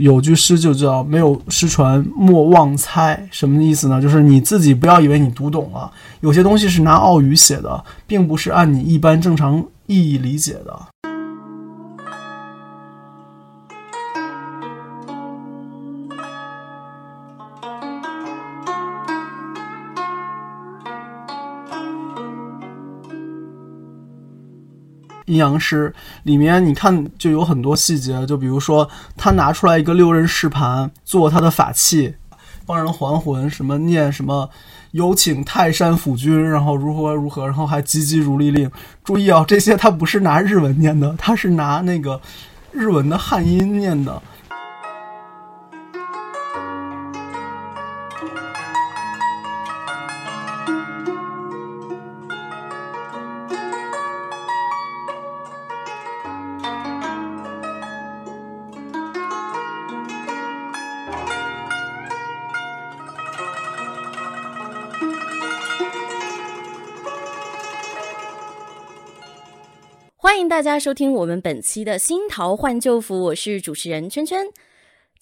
有句诗就叫“没有失传莫忘猜”，什么意思呢？就是你自己不要以为你读懂了，有些东西是拿奥语写的，并不是按你一般正常意义理解的。阴阳师里面，你看就有很多细节，就比如说他拿出来一个六刃试盘做他的法器，帮人还魂，什么念什么有请泰山府君，然后如何如何，然后还急急如律令。注意啊，这些他不是拿日文念的，他是拿那个日文的汉音念的。大家收听我们本期的新桃换旧符，我是主持人圈圈。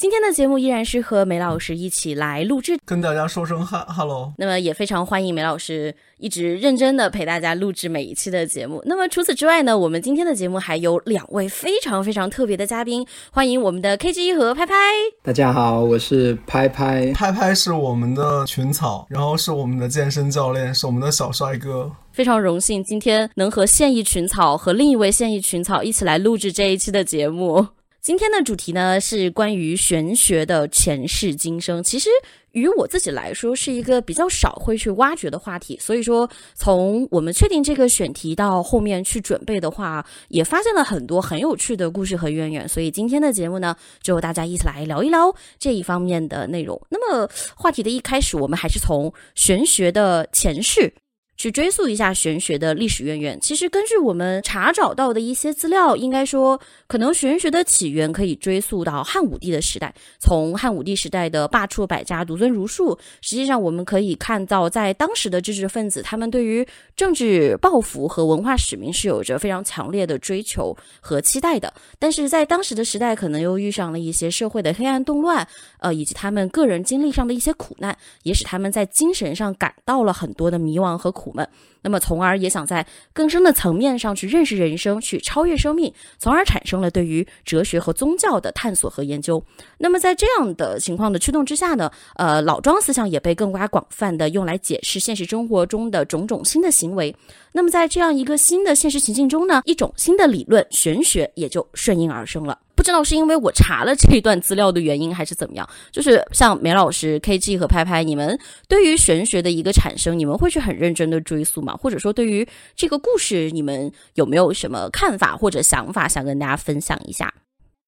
今天的节目依然是和梅老师一起来录制，跟大家说声哈哈喽。那么也非常欢迎梅老师一直认真的陪大家录制每一期的节目。那么除此之外呢，我们今天的节目还有两位非常非常特别的嘉宾，欢迎我们的 K G 和拍拍。大家好，我是拍拍。拍拍是我们的群草，然后是我们的健身教练，是我们的小帅哥。非常荣幸今天能和现役群草和另一位现役群草一起来录制这一期的节目。今天的主题呢是关于玄学的前世今生，其实于我自己来说是一个比较少会去挖掘的话题，所以说从我们确定这个选题到后面去准备的话，也发现了很多很有趣的故事和渊源，所以今天的节目呢，就大家一起来聊一聊这一方面的内容。那么话题的一开始，我们还是从玄学的前世。去追溯一下玄学的历史渊源。其实根据我们查找到的一些资料，应该说，可能玄学的起源可以追溯到汉武帝的时代。从汉武帝时代的罢黜百家，独尊儒术，实际上我们可以看到，在当时的知识分子，他们对于政治抱负和文化使命是有着非常强烈的追求和期待的。但是在当时的时代，可能又遇上了一些社会的黑暗动乱，呃，以及他们个人经历上的一些苦难，也使他们在精神上感到了很多的迷茫和苦。我们，那么从而也想在更深的层面上去认识人生，去超越生命，从而产生了对于哲学和宗教的探索和研究。那么在这样的情况的驱动之下呢，呃，老庄思想也被更加广泛的用来解释现实生活中的种种新的行为。那么在这样一个新的现实情境中呢，一种新的理论玄学也就顺应而生了。不知道是因为我查了这一段资料的原因，还是怎么样？就是像梅老师、KG 和拍拍，你们对于玄学的一个产生，你们会去很认真的追溯吗？或者说，对于这个故事，你们有没有什么看法或者想法想跟大家分享一下？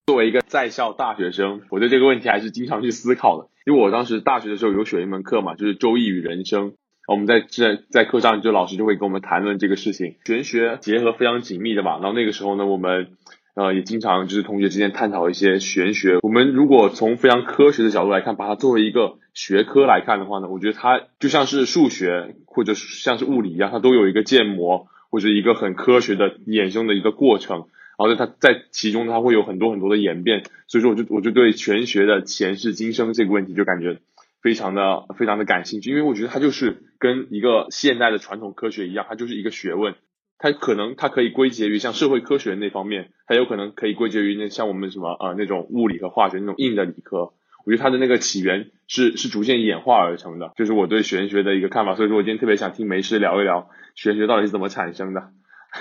作为一个在校大学生，我对这个问题还是经常去思考的。因为我当时大学的时候有选一门课嘛，就是《周易与人生》，我们在在在课上就老师就会跟我们谈论这个事情，玄学结合非常紧密的嘛。然后那个时候呢，我们。呃，也经常就是同学之间探讨一些玄学。我们如果从非常科学的角度来看，把它作为一个学科来看的话呢，我觉得它就像是数学或者像是物理一样，它都有一个建模或者一个很科学的衍生的一个过程。然后它在其中它会有很多很多的演变。所以说，我就我就对玄学的前世今生这个问题就感觉非常的非常的感兴趣，因为我觉得它就是跟一个现代的传统科学一样，它就是一个学问。它可能它可以归结于像社会科学那方面，它有可能可以归结于那像我们什么呃那种物理和化学那种硬的理科。我觉得它的那个起源是 是逐渐演化而成的，就是我对玄学的一个看法。所以说我今天特别想听梅师聊一聊玄学到底是怎么产生的，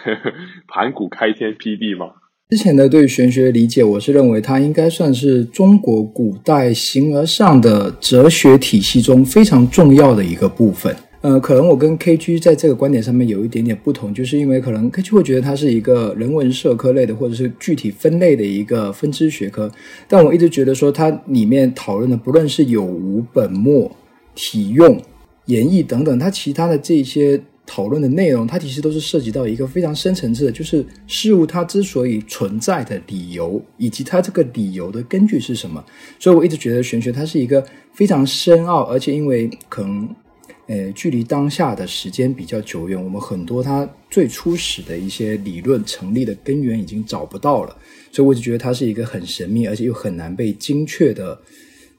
盘古开天辟地吗？之前的对玄学理解，我是认为它应该算是中国古代形而上的哲学体系中非常重要的一个部分。呃，可能我跟 KG 在这个观点上面有一点点不同，就是因为可能 KG 会觉得它是一个人文社科类的，或者是具体分类的一个分支学科，但我一直觉得说它里面讨论的不论是有无本末、体用、演绎等等，它其他的这些讨论的内容，它其实都是涉及到一个非常深层次的，就是事物它之所以存在的理由，以及它这个理由的根据是什么。所以我一直觉得玄学它是一个非常深奥，而且因为可能。呃，距离当下的时间比较久远，我们很多它最初始的一些理论成立的根源已经找不到了，所以我就觉得它是一个很神秘，而且又很难被精确的，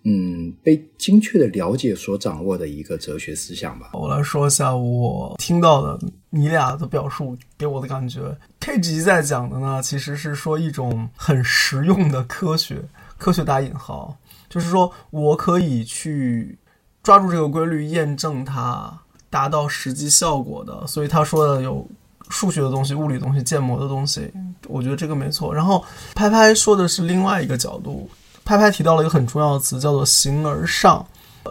嗯，被精确的了解所掌握的一个哲学思想吧。我来说一下我听到的你俩的表述给我的感觉。K 级在讲的呢，其实是说一种很实用的科学，科学打引号，就是说我可以去。抓住这个规律，验证它，达到实际效果的。所以他说的有数学的东西、物理东西、建模的东西，我觉得这个没错。然后拍拍说的是另外一个角度，拍拍提到了一个很重要的词，叫做“形而上”，“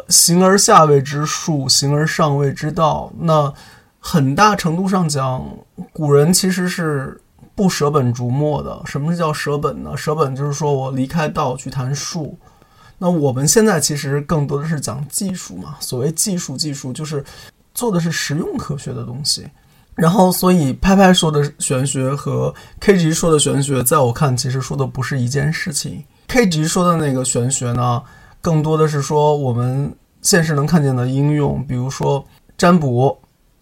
形而下谓之术，形而上谓之道”。那很大程度上讲，古人其实是不舍本逐末的。什么是叫舍本呢？舍本就是说我离开道去谈术。那我们现在其实更多的是讲技术嘛，所谓技术，技术就是做的是实用科学的东西。然后，所以拍拍说的玄学和 K G 说的玄学，在我看其实说的不是一件事情。K G 说的那个玄学呢，更多的是说我们现实能看见的应用，比如说占卜，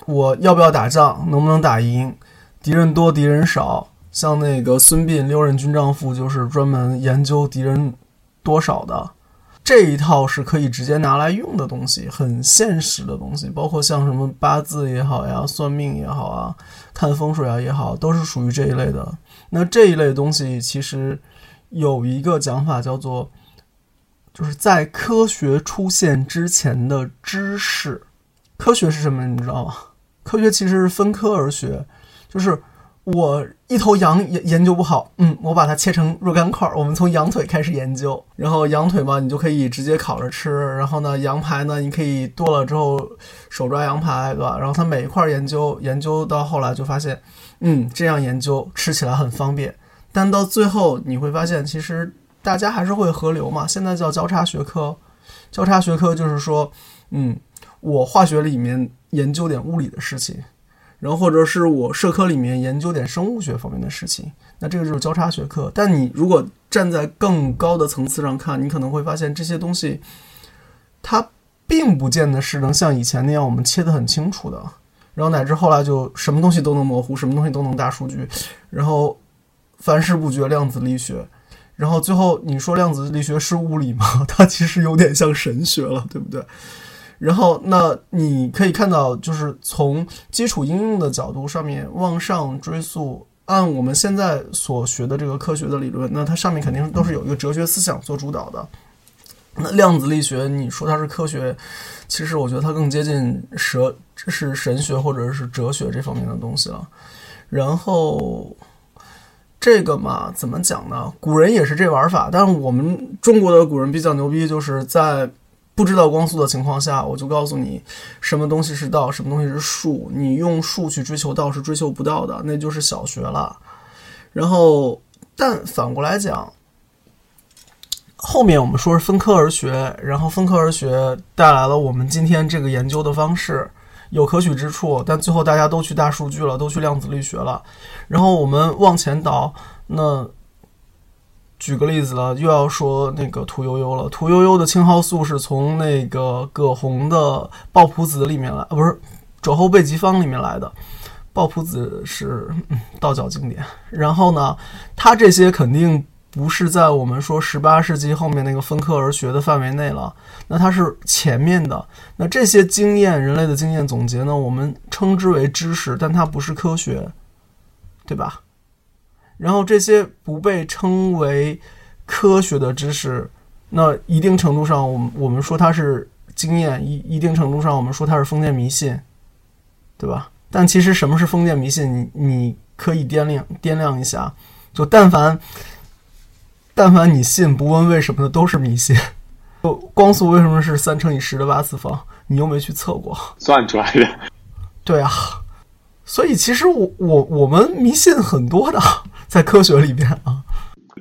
我要不要打仗，能不能打赢，敌人多敌人少。像那个孙膑《六任军帐赋》，就是专门研究敌人多少的。这一套是可以直接拿来用的东西，很现实的东西，包括像什么八字也好呀，算命也好啊，看风水啊也好，都是属于这一类的。那这一类东西其实有一个讲法叫做，就是在科学出现之前的知识。科学是什么？你知道吗？科学其实是分科而学，就是。我一头羊研研究不好，嗯，我把它切成若干块儿，我们从羊腿开始研究，然后羊腿嘛，你就可以直接烤着吃，然后呢，羊排呢，你可以剁了之后手抓羊排，对吧？然后它每一块研究研究到后来就发现，嗯，这样研究吃起来很方便，但到最后你会发现，其实大家还是会合流嘛。现在叫交叉学科，交叉学科就是说，嗯，我化学里面研究点物理的事情。然后或者是我社科里面研究点生物学方面的事情，那这个就是交叉学科。但你如果站在更高的层次上看，你可能会发现这些东西，它并不见得是能像以前那样我们切得很清楚的。然后乃至后来就什么东西都能模糊，什么东西都能大数据，然后凡事不绝量子力学，然后最后你说量子力学是物理吗？它其实有点像神学了，对不对？然后，那你可以看到，就是从基础应用的角度上面往上追溯，按我们现在所学的这个科学的理论，那它上面肯定都是有一个哲学思想做主导的。那量子力学，你说它是科学，其实我觉得它更接近哲，是神学或者是哲学这方面的东西了。然后，这个嘛，怎么讲呢？古人也是这玩法，但是我们中国的古人比较牛逼，就是在。不知道光速的情况下，我就告诉你，什么东西是道，什么东西是术。你用术去追求道是追求不到的，那就是小学了。然后，但反过来讲，后面我们说是分科而学，然后分科而学带来了我们今天这个研究的方式有可取之处，但最后大家都去大数据了，都去量子力学了。然后我们往前倒，那。举个例子了，又要说那个屠呦呦了。屠呦呦的青蒿素是从那个葛洪的《抱朴子》里面来，不是《肘后备急方》里面来的。《抱朴子》是道教经典。然后呢，它这些肯定不是在我们说十八世纪后面那个分科而学的范围内了。那它是前面的。那这些经验，人类的经验总结呢，我们称之为知识，但它不是科学，对吧？然后这些不被称为科学的知识，那一定程度上，我们我们说它是经验，一一定程度上，我们说它是封建迷信，对吧？但其实什么是封建迷信？你你可以掂量掂量一下，就但凡但凡你信不问为什么的都是迷信。就光速为什么是三乘以十的八次方？你又没去测过，算出来的。对啊，所以其实我我我们迷信很多的。在科学里边啊，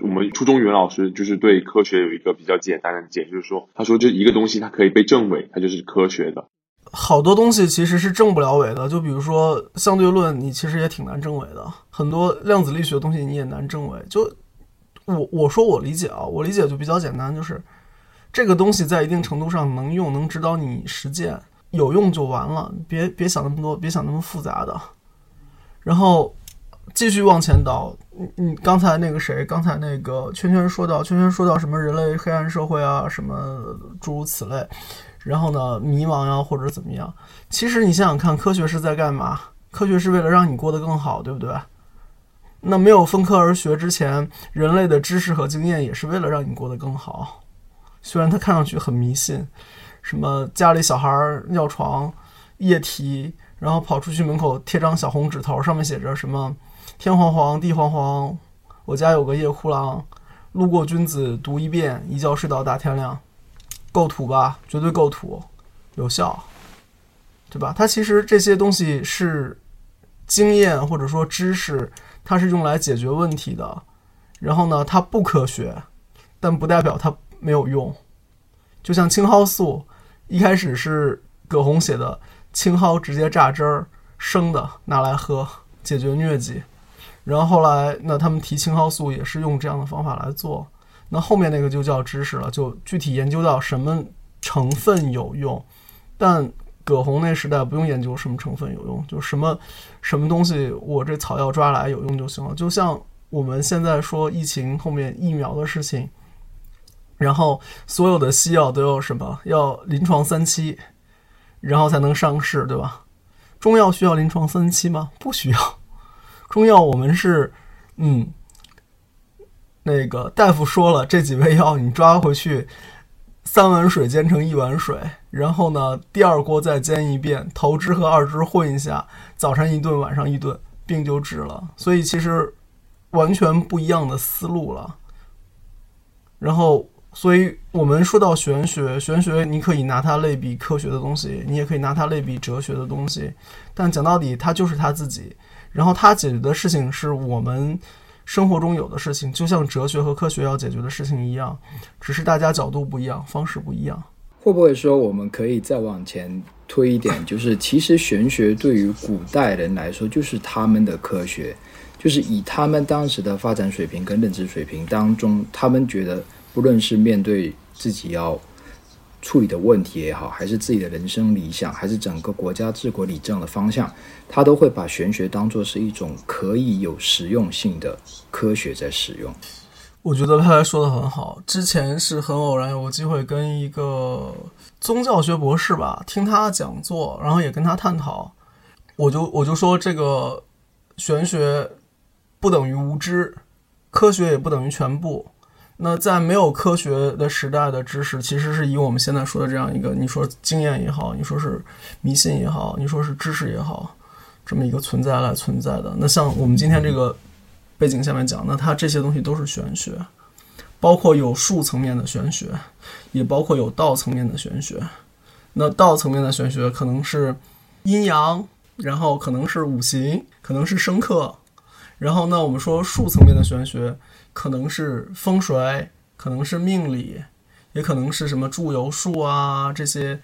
我们初中语文老师就是对科学有一个比较简单的解，就是说，他说，这一个东西它可以被证伪，它就是科学的。好多东西其实是证不了伪的，就比如说相对论，你其实也挺难证伪的。很多量子力学的东西你也难证伪。就我我说我理解啊，我理解就比较简单，就是这个东西在一定程度上能用，能指导你实践。有用就完了，别别想那么多，别想那么复杂的。然后继续往前倒，你你刚才那个谁，刚才那个圈圈说到，圈圈说到什么人类黑暗社会啊，什么诸如此类。然后呢，迷茫呀，或者怎么样？其实你想想看，科学是在干嘛？科学是为了让你过得更好，对不对？那没有分科而学之前，人类的知识和经验也是为了让你过得更好。虽然它看上去很迷信，什么家里小孩尿床液体，然后跑出去门口贴张小红纸头，上面写着什么“天黄黄，地黄黄，我家有个夜哭郎，路过君子读一遍，一觉睡到大天亮”。构图吧，绝对构图，有效，对吧？它其实这些东西是经验或者说知识，它是用来解决问题的。然后呢，它不科学，但不代表它没有用。就像青蒿素，一开始是葛洪写的，青蒿直接榨汁儿，生的拿来喝，解决疟疾。然后后来，那他们提青蒿素也是用这样的方法来做。那后面那个就叫知识了，就具体研究到什么成分有用。但葛洪那时代不用研究什么成分有用，就什么什么东西我这草药抓来有用就行了。就像我们现在说疫情后面疫苗的事情，然后所有的西药都要什么？要临床三期，然后才能上市，对吧？中药需要临床三期吗？不需要。中药我们是嗯。那个大夫说了，这几味药你抓回去，三碗水煎成一碗水，然后呢，第二锅再煎一遍，头汁和二汁混一下，早晨一顿，晚上一顿，病就治了。所以其实完全不一样的思路了。然后，所以我们说到玄学，玄学你可以拿它类比科学的东西，你也可以拿它类比哲学的东西，但讲到底，它就是它自己。然后它解决的事情是我们。生活中有的事情，就像哲学和科学要解决的事情一样，只是大家角度不一样，方式不一样。会不会说，我们可以再往前推一点？就是其实玄学对于古代人来说，就是他们的科学，就是以他们当时的发展水平跟认知水平当中，他们觉得，不论是面对自己要。处理的问题也好，还是自己的人生理想，还是整个国家治国理政的方向，他都会把玄学当做是一种可以有实用性的科学在使用。我觉得他说的很好。之前是很偶然有个机会跟一个宗教学博士吧听他讲座，然后也跟他探讨，我就我就说这个玄学不等于无知，科学也不等于全部。那在没有科学的时代的知识，其实是以我们现在说的这样一个，你说经验也好，你说是迷信也好，你说是知识也好，这么一个存在来存在的。那像我们今天这个背景下面讲，那它这些东西都是玄学，包括有术层面的玄学，也包括有道层面的玄学。那道层面的玄学可能是阴阳，然后可能是五行，可能是生克，然后那我们说术层面的玄学。可能是风水，可能是命理，也可能是什么祝由术啊这些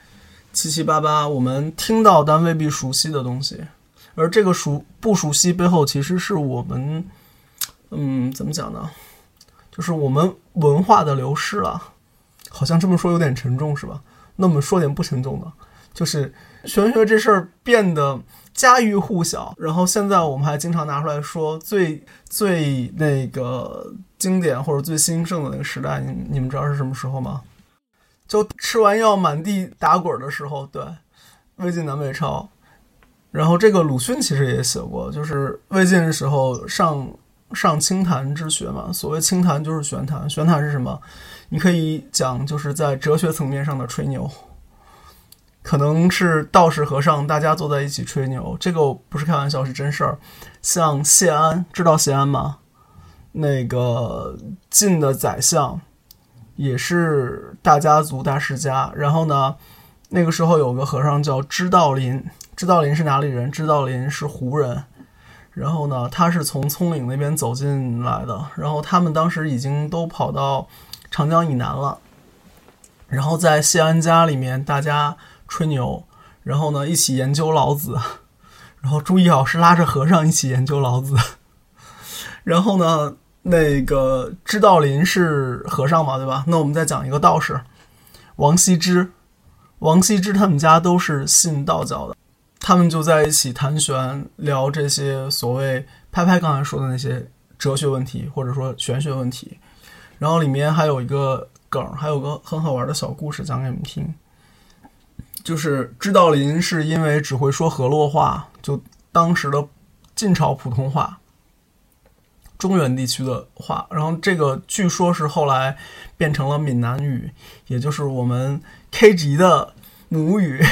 七七八八我们听到但未必熟悉的东西。而这个熟不熟悉背后，其实是我们，嗯，怎么讲呢？就是我们文化的流失了。好像这么说有点沉重，是吧？那我们说点不沉重的，就是玄学这事儿变得。家喻户晓，然后现在我们还经常拿出来说最最那个经典或者最兴盛的那个时代，你你们知道是什么时候吗？就吃完药满地打滚的时候，对，魏晋南北朝。然后这个鲁迅其实也写过，就是魏晋的时候上上清谈之学嘛。所谓清谈就是玄谈，玄谈是什么？你可以讲就是在哲学层面上的吹牛。可能是道士和尚，大家坐在一起吹牛，这个不是开玩笑，是真事儿。像谢安，知道谢安吗？那个晋的宰相，也是大家族大世家。然后呢，那个时候有个和尚叫知道林，知道林是哪里人？知道林是胡人。然后呢，他是从葱岭那边走进来的。然后他们当时已经都跑到长江以南了。然后在谢安家里面，大家。吹牛，然后呢，一起研究老子，然后注意啊，是拉着和尚一起研究老子。然后呢，那个知道林是和尚嘛，对吧？那我们再讲一个道士，王羲之。王羲之他们家都是信道教的，他们就在一起谈玄，聊这些所谓拍拍刚才说的那些哲学问题，或者说玄学问题。然后里面还有一个梗，还有个很好玩的小故事讲给你们听，就是知道林是因为只会说河洛话，就当时的晋朝普通话。中原地区的话，然后这个据说是后来变成了闽南语，也就是我们 K 级的母语，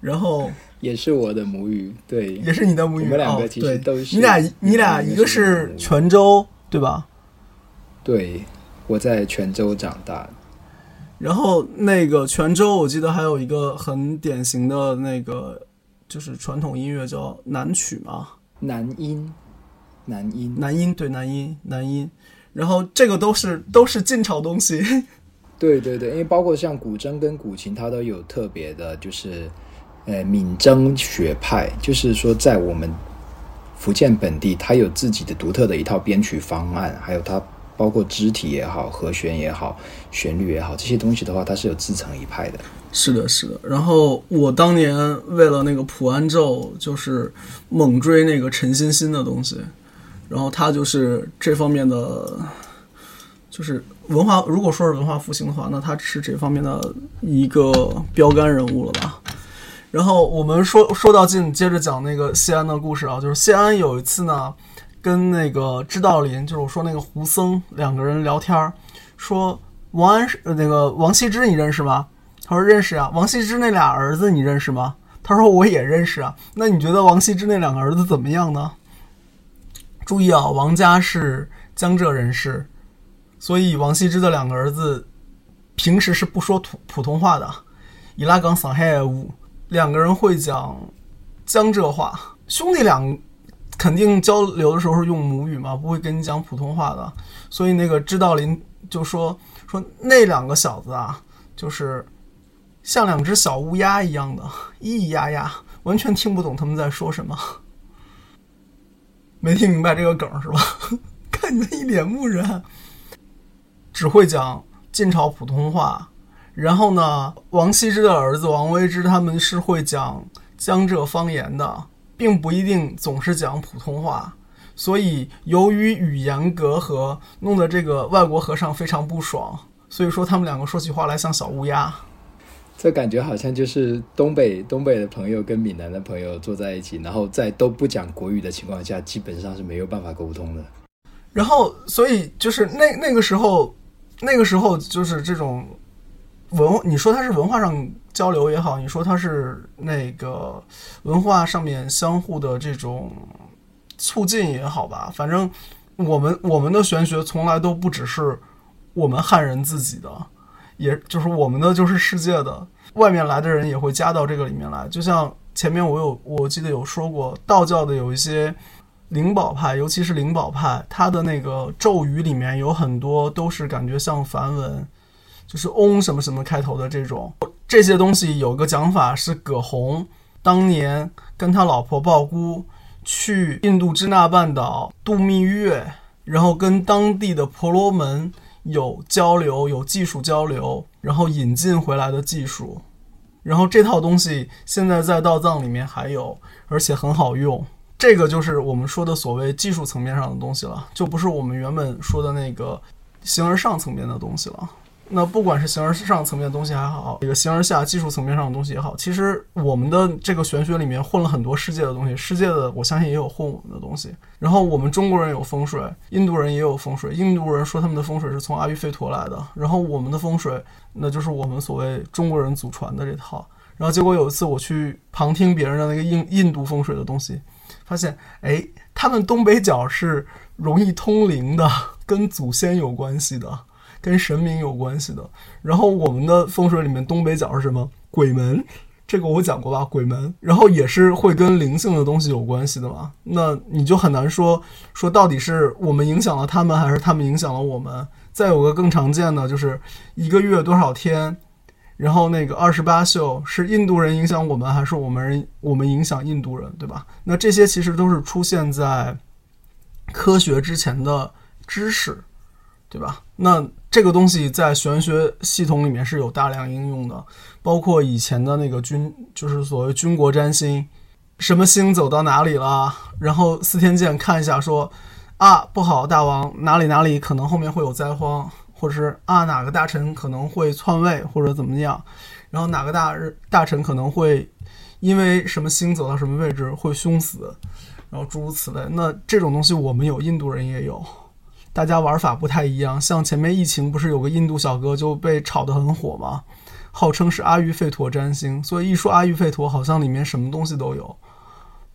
然后也是我的母语，对，也是你的母语。我们两个其实都是。你俩，你俩一个是泉州，对吧？对，我在泉州长大。然后那个泉州，我记得还有一个很典型的那个，就是传统音乐叫南曲嘛，南音。南音，南音，对，南音，南音，然后这个都是都是晋朝东西。对对对，因为包括像古筝跟古琴，它都有特别的，就是呃闽筝学派，就是说在我们福建本地，它有自己的独特的一套编曲方案，还有它包括肢体也好，和弦也好，旋律也好，这些东西的话，它是有自成一派的。是的，是的。然后我当年为了那个普安咒，就是猛追那个陈欣欣的东西。然后他就是这方面的，就是文化。如果说是文化复兴的话，那他是这方面的一个标杆人物了吧？然后我们说说到近，接着讲那个谢安的故事啊。就是谢安有一次呢，跟那个知道林，就是我说那个胡僧两个人聊天，说王安石那个王羲之你认识吗？他说认识啊。王羲之那俩儿子你认识吗？他说我也认识啊。那你觉得王羲之那两个儿子怎么样呢？注意啊，王家是江浙人士，所以王羲之的两个儿子平时是不说普普通话的。伊拉冈上海乌，两个人会讲江浙话。兄弟俩肯定交流的时候是用母语嘛，不会跟你讲普通话的。所以那个知道林就说说那两个小子啊，就是像两只小乌鸦一样的咿咿呀呀，完全听不懂他们在说什么。没听明白这个梗是吧？看你们一脸木然，只会讲晋朝普通话。然后呢，王羲之的儿子王维之他们是会讲江浙方言的，并不一定总是讲普通话。所以由于语言隔阂，弄得这个外国和尚非常不爽。所以说他们两个说起话来像小乌鸦。这感觉好像就是东北东北的朋友跟闽南的朋友坐在一起，然后在都不讲国语的情况下，基本上是没有办法沟通的。然后，所以就是那那个时候，那个时候就是这种文，你说它是文化上交流也好，你说它是那个文化上面相互的这种促进也好吧，反正我们我们的玄学从来都不只是我们汉人自己的。也就是我们的就是世界的，外面来的人也会加到这个里面来。就像前面我有 我记得有说过，道教的有一些灵宝派，尤其是灵宝派，它的那个咒语里面有很多都是感觉像梵文，就是嗡什么什么开头的这种。这些东西有个讲法是葛洪当年跟他老婆鲍姑去印度支那半岛度蜜月，然后跟当地的婆罗门。有交流，有技术交流，然后引进回来的技术，然后这套东西现在在道藏里面还有，而且很好用。这个就是我们说的所谓技术层面上的东西了，就不是我们原本说的那个形而上层面的东西了。那不管是形而上层面的东西还好，这个形而下技术层面上的东西也好，其实我们的这个玄学里面混了很多世界的东西，世界的我相信也有混我们的东西。然后我们中国人有风水，印度人也有风水。印度人说他们的风水是从阿育吠陀来的，然后我们的风水那就是我们所谓中国人祖传的这套。然后结果有一次我去旁听别人的那个印印度风水的东西，发现哎，他们东北角是容易通灵的，跟祖先有关系的。跟神明有关系的，然后我们的风水里面东北角是什么？鬼门，这个我讲过吧？鬼门，然后也是会跟灵性的东西有关系的嘛？那你就很难说说到底是我们影响了他们，还是他们影响了我们？再有个更常见的就是一个月多少天，然后那个二十八宿是印度人影响我们，还是我们人我们影响印度人，对吧？那这些其实都是出现在科学之前的知识。对吧？那这个东西在玄学系统里面是有大量应用的，包括以前的那个军，就是所谓军国占星，什么星走到哪里了，然后司天监看一下说，啊不好，大王哪里哪里可能后面会有灾荒，或者是啊哪个大臣可能会篡位或者怎么样，然后哪个大大臣可能会因为什么星走到什么位置会凶死，然后诸如此类。那这种东西我们有，印度人也有。大家玩法不太一样，像前面疫情不是有个印度小哥就被炒得很火吗？号称是阿育吠陀占星，所以一说阿育吠陀，好像里面什么东西都有，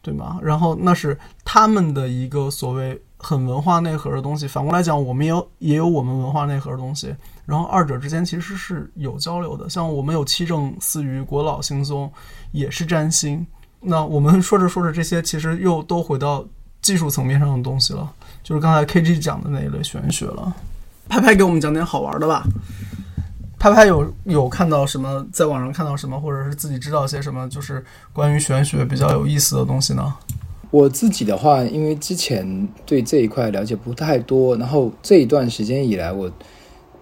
对吗？然后那是他们的一个所谓很文化内核的东西。反过来讲，我们也有也有我们文化内核的东西，然后二者之间其实是有交流的。像我们有七正四余、国老星宗，也是占星。那我们说着说着这些，其实又都回到技术层面上的东西了。就是刚才 K G 讲的那一类玄学了，拍拍给我们讲点好玩的吧。拍拍有有看到什么，在网上看到什么，或者是自己知道些什么，就是关于玄学比较有意思的东西呢？我自己的话，因为之前对这一块了解不太多，然后这一段时间以来，我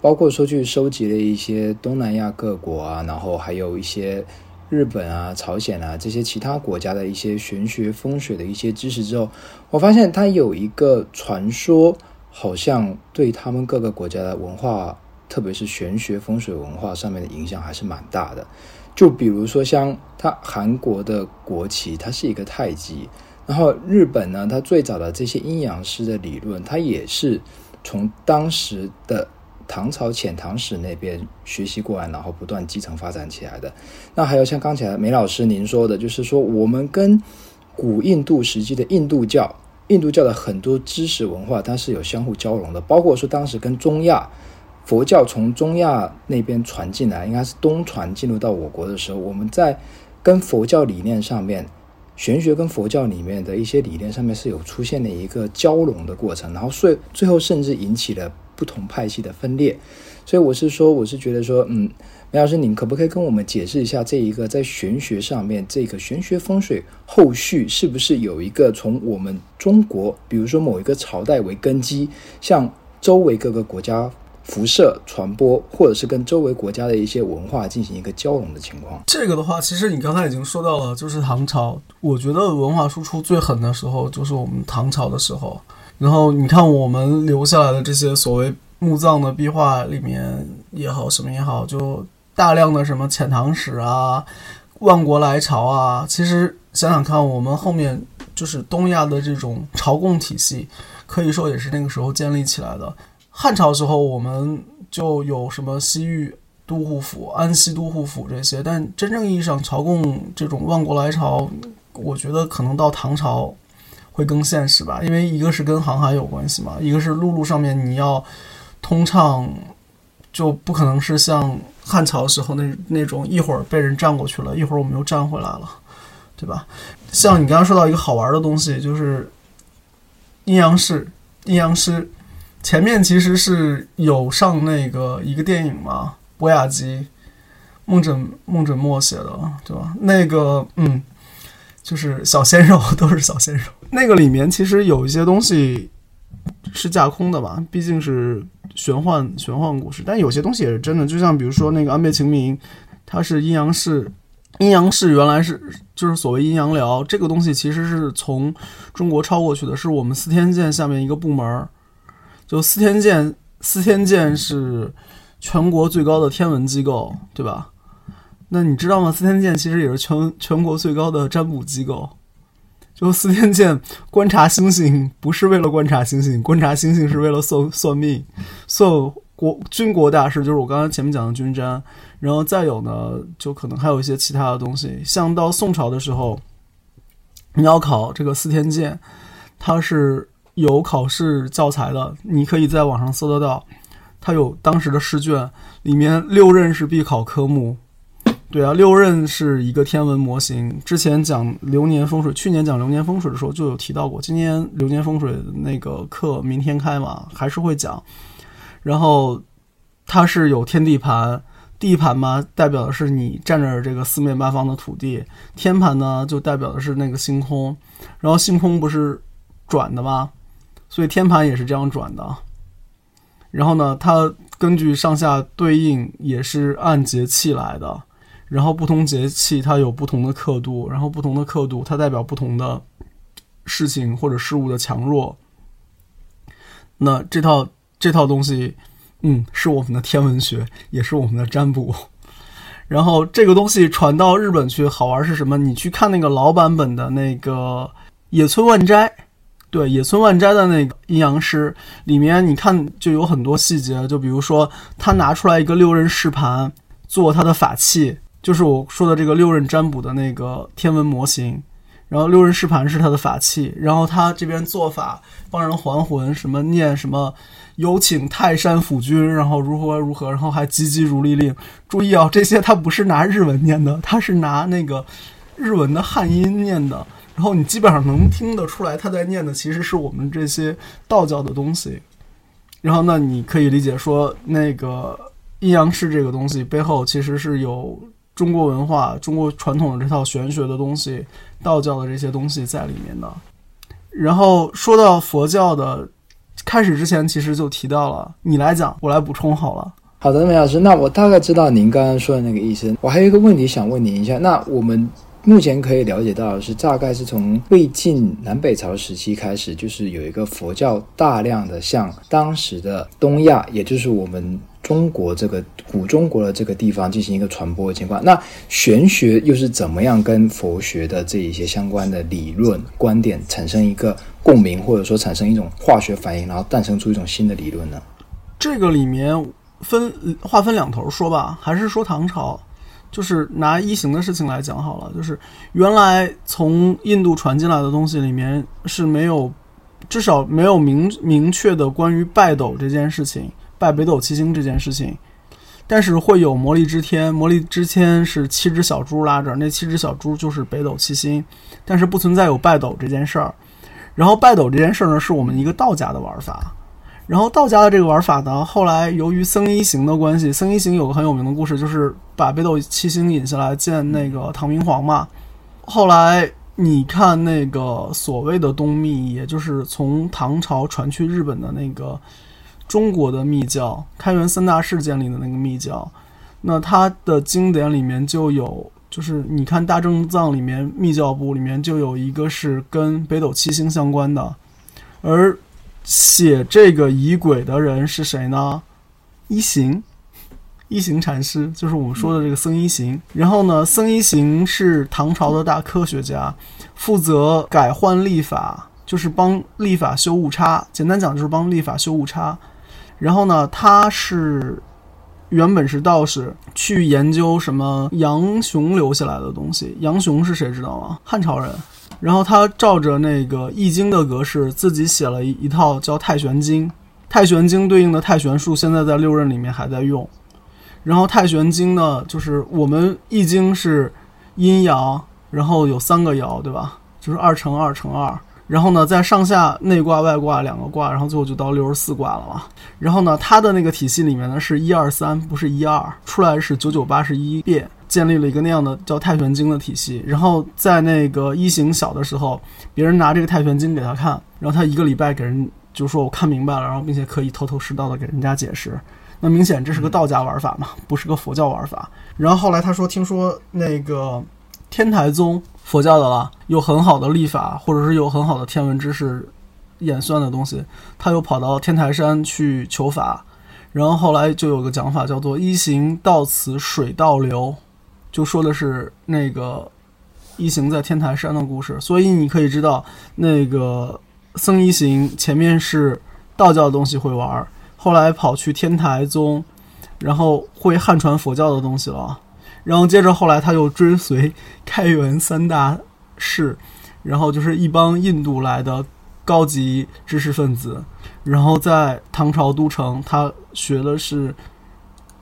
包括说去收集了一些东南亚各国啊，然后还有一些。日本啊、朝鲜啊这些其他国家的一些玄学风水的一些知识之后，我发现它有一个传说，好像对他们各个国家的文化，特别是玄学风水文化上面的影响还是蛮大的。就比如说像它韩国的国旗，它是一个太极；然后日本呢，它最早的这些阴阳师的理论，它也是从当时的。唐朝遣唐使那边学习过来，然后不断继承发展起来的。那还有像刚才梅老师您说的，就是说我们跟古印度时期的印度教、印度教的很多知识文化，它是有相互交融的。包括说当时跟中亚佛教从中亚那边传进来，应该是东传进入到我国的时候，我们在跟佛教理念上面，玄学跟佛教里面的一些理念上面是有出现了一个交融的过程，然后最最后甚至引起了。不同派系的分裂，所以我是说，我是觉得说，嗯，梅老师，您可不可以跟我们解释一下这一个在玄学上面，这个玄学风水后续是不是有一个从我们中国，比如说某一个朝代为根基，向周围各个国家辐射传播，或者是跟周围国家的一些文化进行一个交融的情况？这个的话，其实你刚才已经说到了，就是唐朝，我觉得文化输出最狠的时候，就是我们唐朝的时候。然后你看我们留下来的这些所谓墓葬的壁画里面也好，什么也好，就大量的什么遣唐使啊、万国来朝啊。其实想想看，我们后面就是东亚的这种朝贡体系，可以说也是那个时候建立起来的。汉朝时候我们就有什么西域都护府、安西都护府这些，但真正意义上朝贡这种万国来朝，我觉得可能到唐朝。会更现实吧，因为一个是跟航海有关系嘛，一个是陆路上面你要通畅，就不可能是像汉朝时候那那种一会儿被人占过去了，一会儿我们又占回来了，对吧？像你刚刚说到一个好玩的东西，就是阴阳师，阴阳师前面其实是有上那个一个电影嘛，博雅集，孟枕孟枕墨写的，对吧？那个嗯。就是小鲜肉都是小鲜肉，那个里面其实有一些东西是架空的吧，毕竟是玄幻玄幻故事，但有些东西也是真的。就像比如说那个安倍晴明，他是阴阳师，阴阳师原来是就是所谓阴阳寮这个东西，其实是从中国抄过去的，是我们司天监下面一个部门，就司天监，司天监是全国最高的天文机构，对吧？那你知道吗？司天监其实也是全全国最高的占卜机构。就司天监观察星星，不是为了观察星星，观察星星是为了算算命，算国军国大事，就是我刚才前面讲的军占。然后再有呢，就可能还有一些其他的东西。像到宋朝的时候，你要考这个司天监，它是有考试教材的，你可以在网上搜得到。它有当时的试卷，里面六任是必考科目。对啊，六任是一个天文模型。之前讲流年风水，去年讲流年风水的时候就有提到过。今年流年风水那个课明天开嘛，还是会讲。然后它是有天地盘，地盘嘛代表的是你站着这个四面八方的土地，天盘呢就代表的是那个星空。然后星空不是转的吗？所以天盘也是这样转的。然后呢，它根据上下对应也是按节气来的，然后不同节气它有不同的刻度，然后不同的刻度它代表不同的事情或者事物的强弱。那这套这套东西，嗯，是我们的天文学，也是我们的占卜。然后这个东西传到日本去，好玩是什么？你去看那个老版本的那个野村万斋，对，野村万斋的那个阴阳师里面，你看就有很多细节，就比如说他拿出来一个六刃试盘做他的法器，就是我说的这个六刃占卜的那个天文模型。然后六刃试盘是他的法器，然后他这边做法帮人还魂，什么念什么。有请泰山府君，然后如何如何，然后还急急如律令。注意啊，这些他不是拿日文念的，他是拿那个日文的汉音念的。然后你基本上能听得出来，他在念的其实是我们这些道教的东西。然后那你可以理解说，那个阴阳师这个东西背后其实是有中国文化、中国传统的这套玄学的东西、道教的这些东西在里面的。然后说到佛教的。开始之前其实就提到了，你来讲，我来补充好了。好的，梅老师，那我大概知道您刚刚说的那个意思。我还有一个问题想问您一下，那我们目前可以了解到的是，大概是从魏晋南北朝时期开始，就是有一个佛教大量的向当时的东亚，也就是我们。中国这个古中国的这个地方进行一个传播的情况，那玄学又是怎么样跟佛学的这一些相关的理论观点产生一个共鸣，或者说产生一种化学反应，然后诞生出一种新的理论呢？这个里面分划分两头说吧，还是说唐朝？就是拿一行的事情来讲好了，就是原来从印度传进来的东西里面是没有，至少没有明明确的关于拜斗这件事情。拜北斗七星这件事情，但是会有魔力之天，魔力之天是七只小猪拉着，那七只小猪就是北斗七星，但是不存在有拜斗这件事儿。然后拜斗这件事儿呢，是我们一个道家的玩法。然后道家的这个玩法呢，后来由于僧一行的关系，僧一行有个很有名的故事，就是把北斗七星引下来见那个唐明皇嘛。后来你看那个所谓的东密，也就是从唐朝传去日本的那个。中国的密教，开元三大士建立的那个密教，那它的经典里面就有，就是你看大正藏里面密教部里面就有一个是跟北斗七星相关的，而写这个仪轨的人是谁呢？一行，一行禅师，就是我们说的这个僧一行。然后呢，僧一行是唐朝的大科学家，负责改换历法，就是帮历法修误差。简单讲就是帮历法修误差。然后呢，他是原本是道士，去研究什么杨雄留下来的东西。杨雄是谁知道吗？汉朝人。然后他照着那个《易经》的格式，自己写了一一套叫《太玄经》。《太玄经》对应的太玄术，现在在六壬里面还在用。然后《太玄经》呢，就是我们《易经》是阴阳，然后有三个爻，对吧？就是二乘二乘二。然后呢，在上下内卦、外卦两个卦，然后最后就到六十四卦了嘛。然后呢，它的那个体系里面呢是一二三，不是一二，出来是九九八十一变，建立了一个那样的叫太玄经的体系。然后在那个一行小的时候，别人拿这个太玄经给他看，然后他一个礼拜给人就说我看明白了，然后并且可以头头是道的给人家解释。那明显这是个道家玩法嘛，不是个佛教玩法。然后后来他说，听说那个天台宗。佛教的了，有很好的历法，或者是有很好的天文知识演算的东西，他又跑到天台山去求法，然后后来就有个讲法叫做“一行到此水倒流”，就说的是那个一行在天台山的故事。所以你可以知道，那个僧一行前面是道教的东西会玩，后来跑去天台宗，然后会汉传佛教的东西了。然后接着后来他又追随开元三大士，然后就是一帮印度来的高级知识分子，然后在唐朝都城，他学的是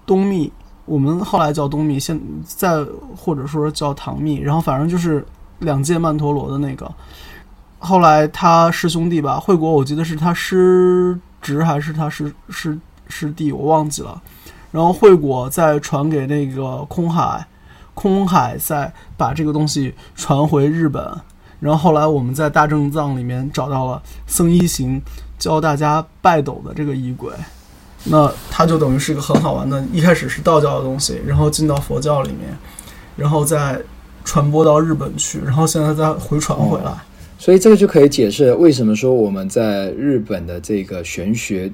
东密，我们后来叫东密，现在或者说叫唐密，然后反正就是两届曼陀罗的那个。后来他师兄弟吧，惠国我记得是他师侄还是他师师师弟，我忘记了。然后惠果再传给那个空海，空海再把这个东西传回日本。然后后来我们在大正藏里面找到了僧一行教大家拜斗的这个仪轨。那它就等于是一个很好玩的，一开始是道教的东西，然后进到佛教里面，然后再传播到日本去，然后现在再回传回来。所以这个就可以解释为什么说我们在日本的这个玄学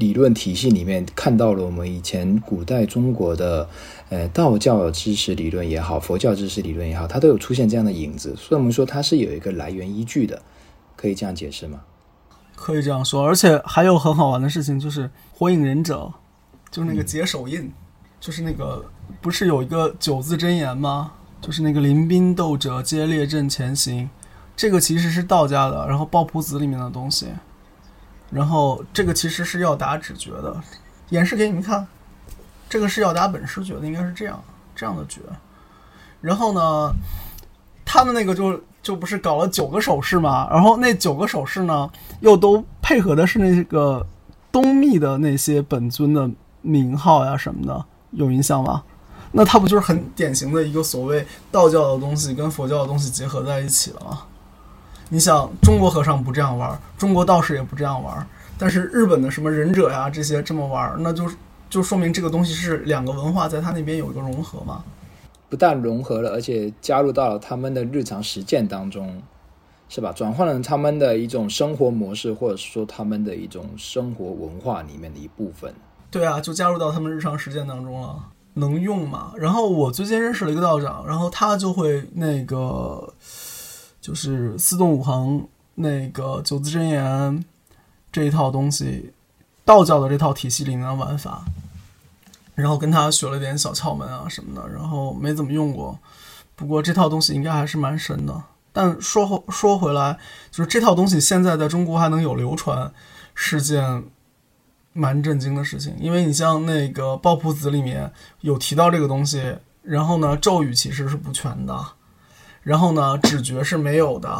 理论体系里面看到了我们以前古代中国的呃道教知识理论也好，佛教知识理论也好，它都有出现这样的影子。所以我们说它是有一个来源依据的，可以这样解释吗？可以这样说，而且还有很好玩的事情，就是《火影忍者》，就是那个解手印，就是那个不是有一个九字真言吗？就是那个临兵斗者皆列阵前行。这个其实是道家的，然后《抱朴子》里面的东西，然后这个其实是要打指诀的，演示给你们看，这个是要打本师诀的，应该是这样这样的诀。然后呢，他们那个就就不是搞了九个手势嘛，然后那九个手势呢，又都配合的是那个东密的那些本尊的名号呀什么的，有印象吗？那它不就是很典型的一个所谓道教的东西跟佛教的东西结合在一起了吗？你想，中国和尚不这样玩，中国道士也不这样玩，但是日本的什么忍者呀这些这么玩，那就就说明这个东西是两个文化在他那边有一个融合嘛。不但融合了，而且加入到了他们的日常实践当中，是吧？转换了他们的一种生活模式，或者说他们的一种生活文化里面的一部分。对啊，就加入到他们日常实践当中了，能用嘛？然后我最近认识了一个道长，然后他就会那个。就是四动五行那个九字真言这一套东西，道教的这套体系里面的玩法，然后跟他学了点小窍门啊什么的，然后没怎么用过。不过这套东西应该还是蛮神的。但说说回来，就是这套东西现在在中国还能有流传，是件蛮震惊的事情。因为你像那个《抱朴子》里面有提到这个东西，然后呢，咒语其实是不全的。然后呢，指觉是没有的，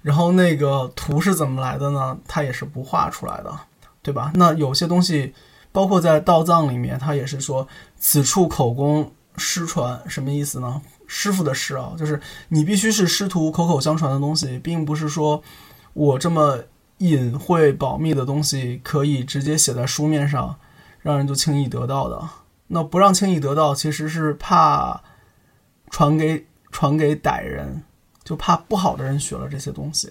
然后那个图是怎么来的呢？它也是不画出来的，对吧？那有些东西，包括在道藏里面，它也是说此处口供师传，什么意思呢？师傅的师啊，就是你必须是师徒口口相传的东西，并不是说我这么隐晦保密的东西可以直接写在书面上，让人就轻易得到的。那不让轻易得到，其实是怕传给。传给歹人，就怕不好的人学了这些东西，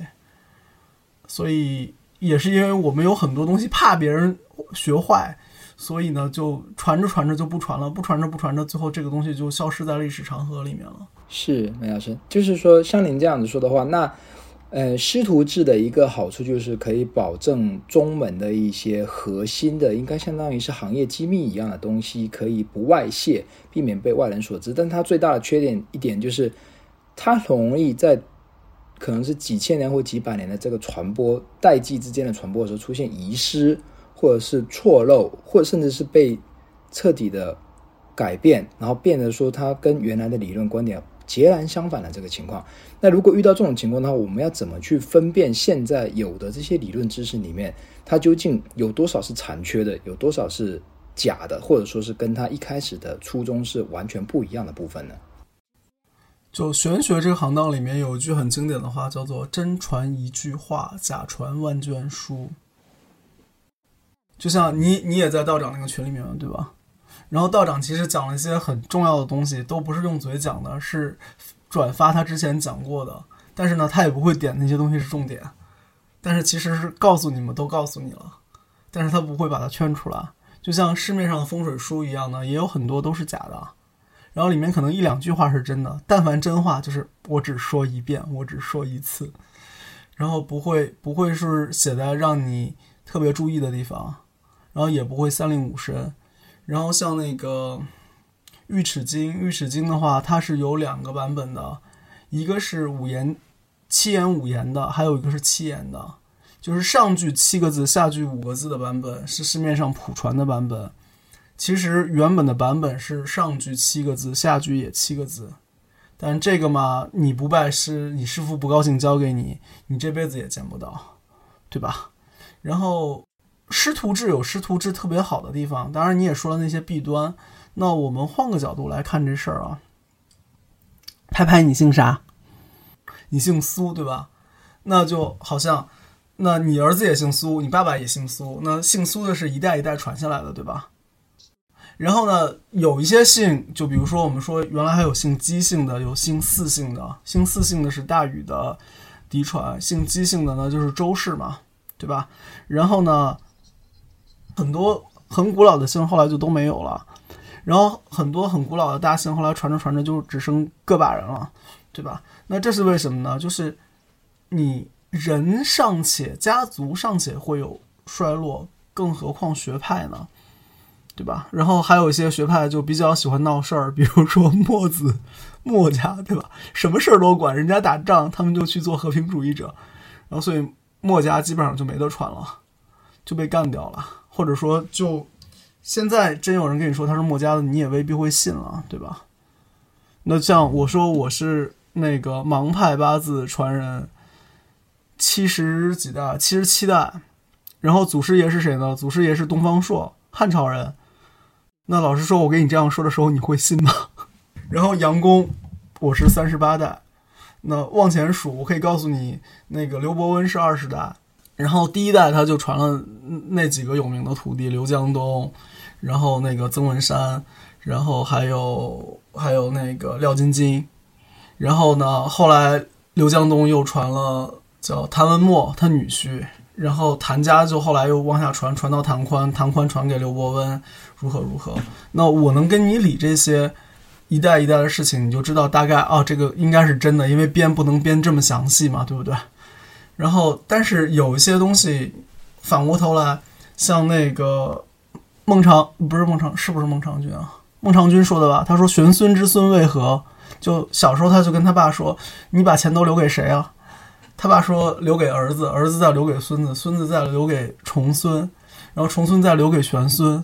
所以也是因为我们有很多东西怕别人学坏，所以呢就传着传着就不传了，不传着不传着，最后这个东西就消失在历史长河里面了。是梅老师，就是说像您这样子说的话，那。呃，师徒制的一个好处就是可以保证宗门的一些核心的，应该相当于是行业机密一样的东西，可以不外泄，避免被外人所知。但它最大的缺点一点就是，它容易在可能是几千年或几百年的这个传播代际之间的传播的时候出现遗失，或者是错漏，或者甚至是被彻底的改变，然后变得说它跟原来的理论观点。截然相反的这个情况，那如果遇到这种情况的话，我们要怎么去分辨现在有的这些理论知识里面，它究竟有多少是残缺的，有多少是假的，或者说是跟它一开始的初衷是完全不一样的部分呢？就玄学这个行当里面有一句很经典的话，叫做“真传一句话，假传万卷书”。就像你，你也在道长那个群里面，对吧？然后道长其实讲了一些很重要的东西，都不是用嘴讲的，是转发他之前讲过的。但是呢，他也不会点那些东西是重点，但是其实是告诉你们都告诉你了，但是他不会把它圈出来。就像市面上的风水书一样的，也有很多都是假的，然后里面可能一两句话是真的，但凡真话就是我只说一遍，我只说一次，然后不会不会是写在让你特别注意的地方，然后也不会三令五申。然后像那个《玉齿经》，《玉齿经》的话，它是有两个版本的，一个是五言、七言五言的，还有一个是七言的，就是上句七个字，下句五个字的版本是市面上普传的版本。其实原本的版本是上句七个字，下句也七个字，但这个嘛，你不拜师，你师傅不高兴教给你，你这辈子也见不到，对吧？然后。师徒制有师徒制特别好的地方，当然你也说了那些弊端。那我们换个角度来看这事儿啊。拍拍，你姓啥？你姓苏对吧？那就好像，那你儿子也姓苏，你爸爸也姓苏，那姓苏的是一代一代传下来的，对吧？然后呢，有一些姓，就比如说我们说原来还有姓姬姓的，有姓姒姓的，姓姒姓的是大禹的嫡传，姓姬姓的呢就是周氏嘛，对吧？然后呢，很多很古老的姓后来就都没有了，然后很多很古老的大姓后来传着传着就只剩个把人了，对吧？那这是为什么呢？就是你人尚且，家族尚且会有衰落，更何况学派呢？对吧？然后还有一些学派就比较喜欢闹事儿，比如说墨子、墨家，对吧？什么事儿都管，人家打仗，他们就去做和平主义者，然后所以墨家基本上就没得传了，就被干掉了，或者说就现在真有人跟你说他是墨家的，你也未必会信了，对吧？那像我说我是那个盲派八字传人，七十几代，七十七代，然后祖师爷是谁呢？祖师爷是东方朔，汉朝人。那老师说，我给你这样说的时候，你会信吗？然后杨公，我是三十八代。那往前数，我可以告诉你，那个刘伯温是二十代。然后第一代他就传了那几个有名的徒弟，刘江东，然后那个曾文山，然后还有还有那个廖晶晶。然后呢，后来刘江东又传了叫谭文墨，他女婿。然后谭家就后来又往下传，传到谭宽，谭宽传给刘伯温，如何如何。那我能跟你理这些一代一代的事情，你就知道大概啊，这个应该是真的，因为编不能编这么详细嘛，对不对？然后，但是有一些东西反过头来，像那个孟尝不是孟尝，是不是孟尝君啊？孟尝君说的吧？他说玄孙之孙为何？就小时候他就跟他爸说：“你把钱都留给谁啊？”他爸说留给儿子，儿子再留给孙子，孙子再留给重孙，然后重孙再留给玄孙，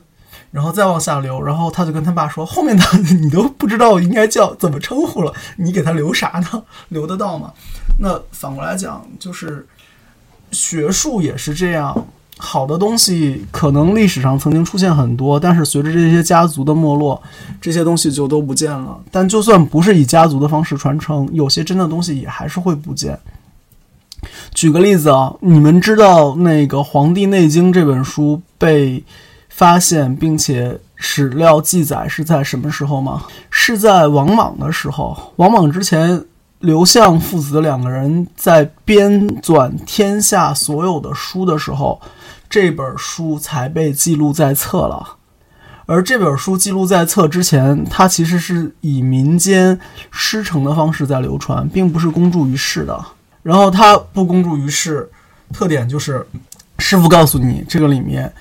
然后再往下留。然后他就跟他爸说：“后面的你都不知道应该叫怎么称呼了，你给他留啥呢？留得到吗？”那反过来讲，就是学术也是这样，好的东西可能历史上曾经出现很多，但是随着这些家族的没落，这些东西就都不见了。但就算不是以家族的方式传承，有些真的东西也还是会不见。举个例子啊，你们知道那个《黄帝内经》这本书被发现并且史料记载是在什么时候吗？是在王莽的时候。王莽之前，刘向父子两个人在编纂天下所有的书的时候，这本书才被记录在册了。而这本书记录在册之前，它其实是以民间师承的方式在流传，并不是公诸于世的。然后他不公诸于世，特点就是师傅告诉你，这个里面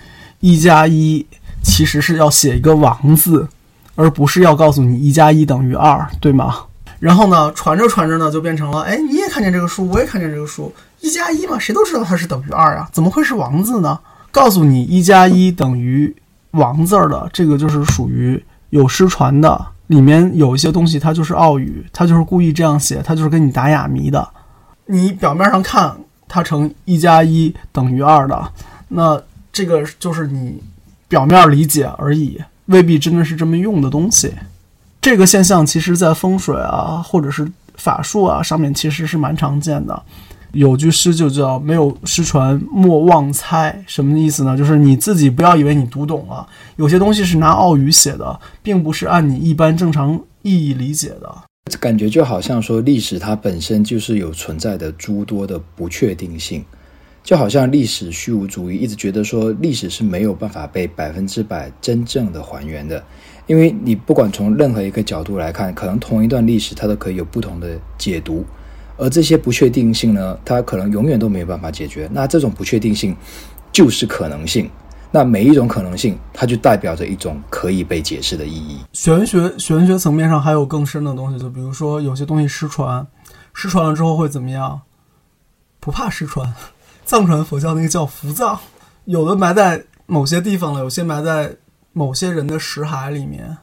一加一其实是要写一个王字，而不是要告诉你一加一等于二，对吗？然后呢，传着传着呢，就变成了，哎，你也看见这个数，我也看见这个数，一加一嘛，谁都知道它是等于二啊，怎么会是王字呢？告诉你一加一等于王字儿的，这个就是属于有失传的，里面有一些东西它就是奥语，它就是故意这样写，它就是跟你打哑谜的。你表面上看它成一加一等于二的，那这个就是你表面理解而已，未必真的是这么用的东西。这个现象其实，在风水啊，或者是法术啊上面，其实是蛮常见的。有句诗就叫“没有失传莫妄猜”，什么意思呢？就是你自己不要以为你读懂了，有些东西是拿奥语写的，并不是按你一般正常意义理解的。感觉就好像说，历史它本身就是有存在的诸多的不确定性，就好像历史虚无主义一直觉得说，历史是没有办法被百分之百真正的还原的，因为你不管从任何一个角度来看，可能同一段历史它都可以有不同的解读，而这些不确定性呢，它可能永远都没有办法解决。那这种不确定性就是可能性。那每一种可能性，它就代表着一种可以被解释的意义。玄学玄学层面上还有更深的东西，就比如说有些东西失传，失传了之后会怎么样？不怕失传，藏传佛教那个叫伏藏，有的埋在某些地方了，有些埋在某些人的识海里面，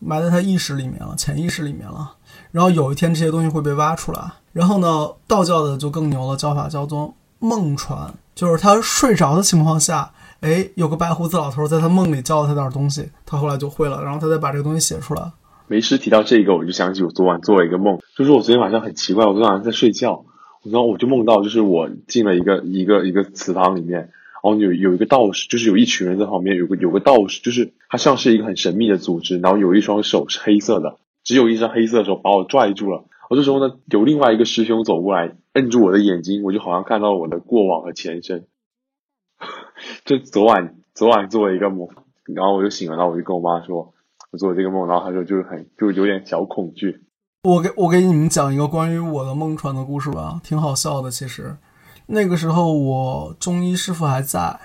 埋在他意识里面了，潜意识里面了。然后有一天这些东西会被挖出来。然后呢，道教的就更牛了，教法叫做梦传，就是他睡着的情况下。哎，有个白胡子老头在他梦里教了他点东西，他后来就会了，然后他再把这个东西写出来。为师提到这个，我就想起我昨晚做了一个梦，就是我昨天晚上很奇怪，我昨天晚上在睡觉，然后我就梦到，就是我进了一个一个一个祠堂里面，然后有有一个道士，就是有一群人在旁边，有个有个道士，就是他像是一个很神秘的组织，然后有一双手是黑色的，只有一双黑色的手把我拽住了。我这时候呢，有另外一个师兄走过来，摁住我的眼睛，我就好像看到了我的过往和前身。就昨晚昨晚做了一个梦，然后我就醒了，然后我就跟我妈说，我做了这个梦，然后她说就是很就有点小恐惧。我给我给你们讲一个关于我的梦传的故事吧，挺好笑的。其实那个时候我中医师傅还在，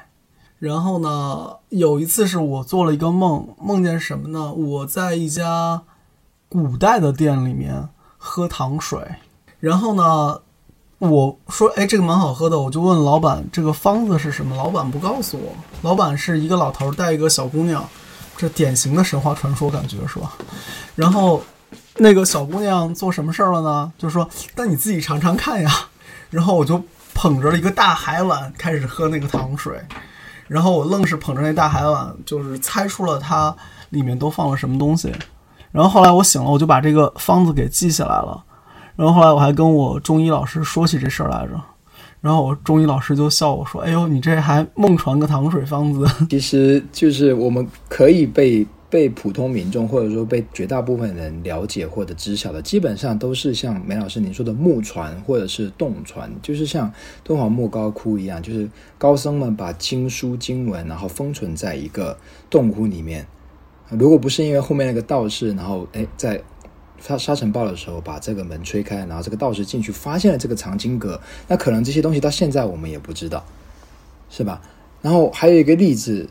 然后呢，有一次是我做了一个梦，梦见什么呢？我在一家古代的店里面喝糖水，然后呢，我说哎这个蛮好喝的，我就问老板这个方子是什么，老板不告诉我，老板是一个老头带一个小姑娘，这典型的神话传说感觉是吧？然后。那个小姑娘做什么事儿了呢？就说：“那你自己尝尝看呀。”然后我就捧着了一个大海碗开始喝那个糖水，然后我愣是捧着那大海碗，就是猜出了它里面都放了什么东西。然后后来我醒了，我就把这个方子给记下来了。然后后来我还跟我中医老师说起这事儿来着，然后我中医老师就笑我说：“哎呦，你这还梦传个糖水方子？”其实就是我们可以被。被普通民众或者说被绝大部分人了解或者知晓的，基本上都是像梅老师您说的木船或者是洞船，就是像敦煌莫高窟一样，就是高僧们把经书经文然后封存在一个洞窟里面。如果不是因为后面那个道士，然后哎在发沙尘暴的时候把这个门吹开，然后这个道士进去发现了这个藏经阁，那可能这些东西到现在我们也不知道，是吧？然后还有一个例子。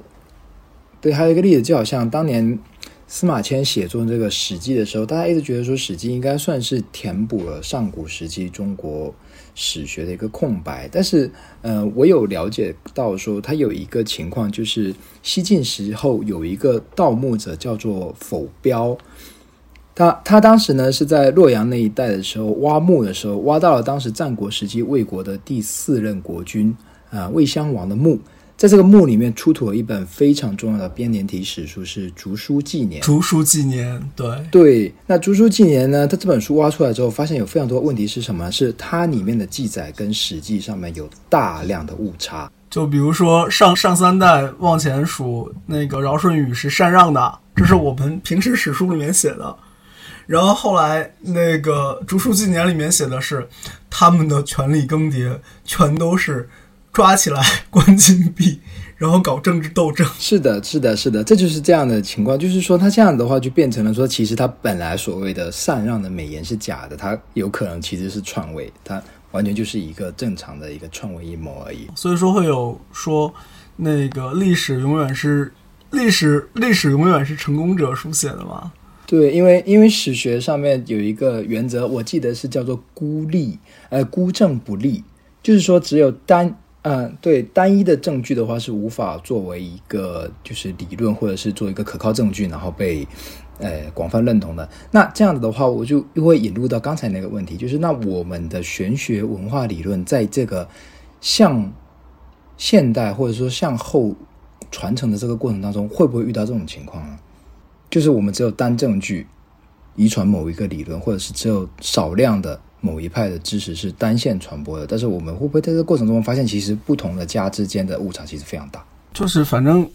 对，还有一个例子，就好像当年司马迁写作这个《史记》的时候，大家一直觉得说《史记》应该算是填补了上古时期中国史学的一个空白。但是，呃，我有了解到说，他有一个情况，就是西晋时候有一个盗墓者叫做否彪，他他当时呢是在洛阳那一带的时候挖墓的时候，挖到了当时战国时期魏国的第四任国君啊魏襄王的墓。在这个墓里面出土了一本非常重要的编年体史书，是《竹书纪年》。竹书纪年，对对。那《竹书纪年》呢？它这本书挖出来之后，发现有非常多问题是什么？是它里面的记载跟《史记》上面有大量的误差。就比如说上上三代往前数，那个尧舜禹是禅让的，这是我们平时史书里面写的。然后后来那个《竹书纪年》里面写的是，他们的权力更迭全都是。抓起来关禁闭，然后搞政治斗争。是的，是的，是的，这就是这样的情况。就是说，他这样的话就变成了说，其实他本来所谓的禅让的美言是假的，他有可能其实是篡位，他完全就是一个正常的一个篡位阴谋而已。所以说会有说，那个历史永远是历史，历史永远是成功者书写的吗？对，因为因为史学上面有一个原则，我记得是叫做孤立，呃，孤证不立，就是说只有单。嗯，对，单一的证据的话是无法作为一个就是理论或者是做一个可靠证据，然后被呃广泛认同的。那这样子的话，我就又会引入到刚才那个问题，就是那我们的玄学文化理论在这个向现代或者说向后传承的这个过程当中，会不会遇到这种情况呢？就是我们只有单证据遗传某一个理论，或者是只有少量的。某一派的知识是单线传播的，但是我们会不会在这过程中发现，其实不同的家之间的误差其实非常大？就是反正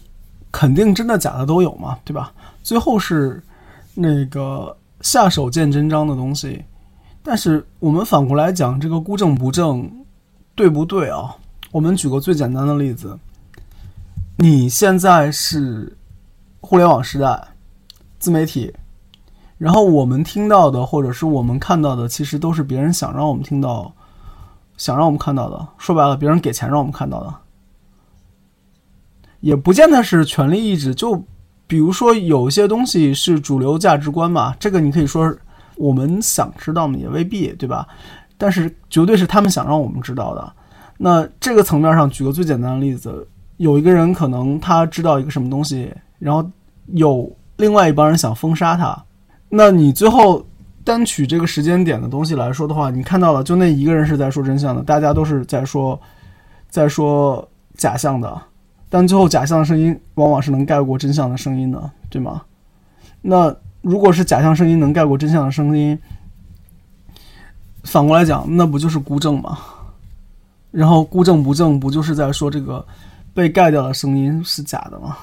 肯定真的假的都有嘛，对吧？最后是那个下手见真章的东西。但是我们反过来讲，这个孤证不正对不对啊？我们举个最简单的例子，你现在是互联网时代，自媒体。然后我们听到的，或者是我们看到的，其实都是别人想让我们听到、想让我们看到的。说白了，别人给钱让我们看到的，也不见得是权力意志。就比如说，有些东西是主流价值观嘛，这个你可以说我们想知道嘛，也未必，对吧？但是绝对是他们想让我们知道的。那这个层面上，举个最简单的例子，有一个人可能他知道一个什么东西，然后有另外一帮人想封杀他。那你最后单取这个时间点的东西来说的话，你看到了，就那一个人是在说真相的，大家都是在说，在说假象的，但最后假象的声音往往是能盖过真相的声音的，对吗？那如果是假象声音能盖过真相的声音，反过来讲，那不就是孤证吗？然后孤证不正，不就是在说这个被盖掉的声音是假的吗？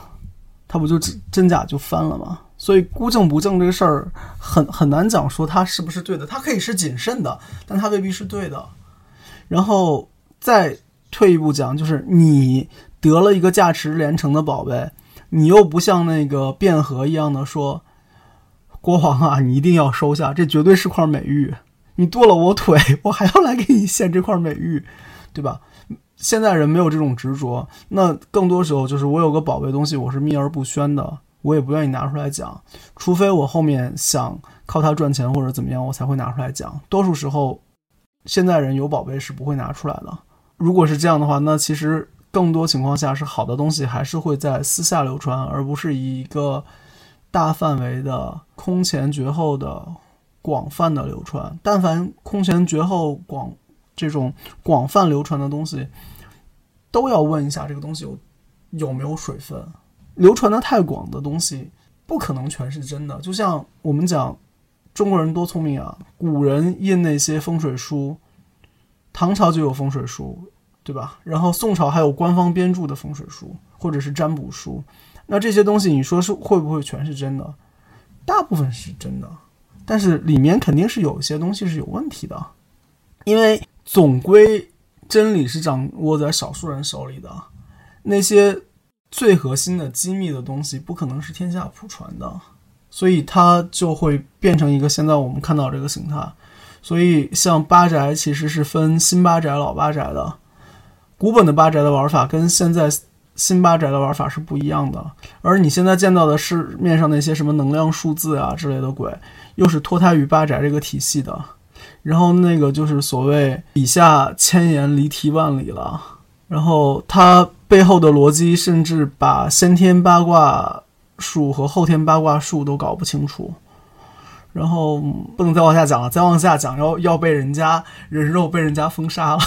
它不就真假就翻了吗？所以孤证不正这个事儿很很难讲说它是不是对的，它可以是谨慎的，但它未必是对的。然后再退一步讲，就是你得了一个价值连城的宝贝，你又不像那个卞和一样的说，国王啊，你一定要收下，这绝对是块美玉，你剁了我腿，我还要来给你献这块美玉，对吧？现在人没有这种执着，那更多时候就是我有个宝贝东西，我是秘而不宣的，我也不愿意拿出来讲，除非我后面想靠它赚钱或者怎么样，我才会拿出来讲。多数时候，现在人有宝贝是不会拿出来的。如果是这样的话，那其实更多情况下是好的东西还是会在私下流传，而不是以一个大范围的空前绝后的广泛的流传。但凡空前绝后广这种广泛流传的东西，都要问一下这个东西有有没有水分。流传的太广的东西，不可能全是真的。就像我们讲中国人多聪明啊，古人印那些风水书，唐朝就有风水书，对吧？然后宋朝还有官方编著的风水书或者是占卜书。那这些东西，你说是会不会全是真的？大部分是真的，但是里面肯定是有一些东西是有问题的，因为总归真理是掌握在少数人手里的，那些最核心的机密的东西不可能是天下普传的，所以它就会变成一个现在我们看到这个形态。所以像八宅其实是分新八宅、老八宅的，古本的八宅的玩法跟现在新八宅的玩法是不一样的，而你现在见到的市面上那些什么能量数字啊之类的鬼，又是脱胎于八宅这个体系的。然后那个就是所谓笔下千言离题万里了，然后它背后的逻辑甚至把先天八卦术和后天八卦术都搞不清楚，然后不能再往下讲了，再往下讲要要被人家人肉被人家封杀了，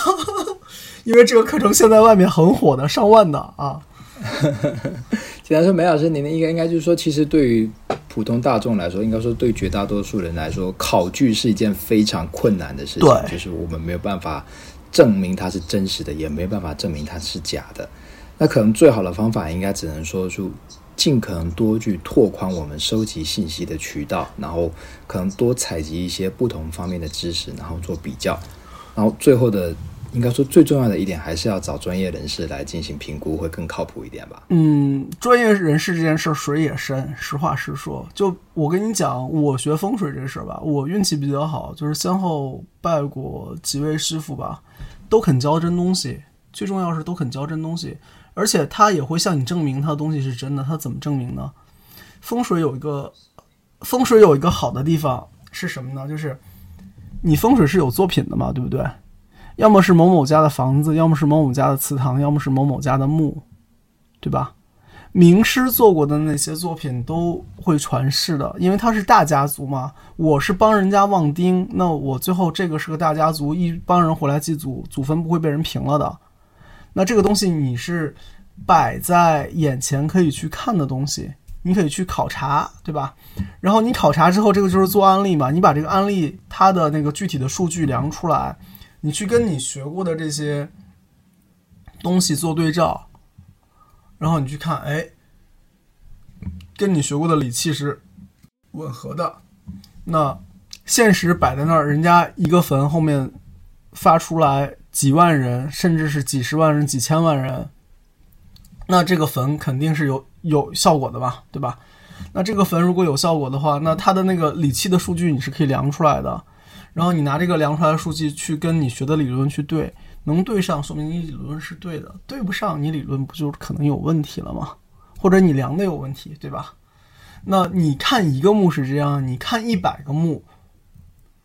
因为这个课程现在外面很火的，上万的啊。简单说，梅老师，您的应该应该就是说，其实对于普通大众来说，应该说对绝大多数人来说，考据是一件非常困难的事情，就是我们没有办法证明它是真实的，也没办法证明它是假的。那可能最好的方法，应该只能说是尽可能多去拓宽我们收集信息的渠道，然后可能多采集一些不同方面的知识，然后做比较，然后最后的。应该说最重要的一点还是要找专业人士来进行评估，会更靠谱一点吧。嗯，专业人士这件事儿水也深，实话实说。就我跟你讲，我学风水这事儿吧，我运气比较好，就是先后拜过几位师傅吧，都肯教真东西。最重要是都肯教真东西，而且他也会向你证明他的东西是真的。他怎么证明呢？风水有一个风水有一个好的地方是什么呢？就是你风水是有作品的嘛，对不对？要么是某某家的房子，要么是某某家的祠堂，要么是某某家的墓，对吧？名师做过的那些作品都会传世的，因为他是大家族嘛。我是帮人家旺丁，那我最后这个是个大家族，一帮人回来祭祖，祖坟不会被人平了的。那这个东西你是摆在眼前可以去看的东西，你可以去考察，对吧？然后你考察之后，这个就是做案例嘛。你把这个案例它的那个具体的数据量出来。你去跟你学过的这些东西做对照，然后你去看，哎，跟你学过的理气是吻合的。那现实摆在那儿，人家一个坟后面发出来几万人，甚至是几十万人、几千万人，那这个坟肯定是有有效果的吧，对吧？那这个坟如果有效果的话，那它的那个理气的数据你是可以量出来的。然后你拿这个量出来的数据去跟你学的理论去对，能对上，说明你理论是对的；对不上，你理论不就可能有问题了吗？或者你量的有问题，对吧？那你看一个墓是这样，你看一百个墓，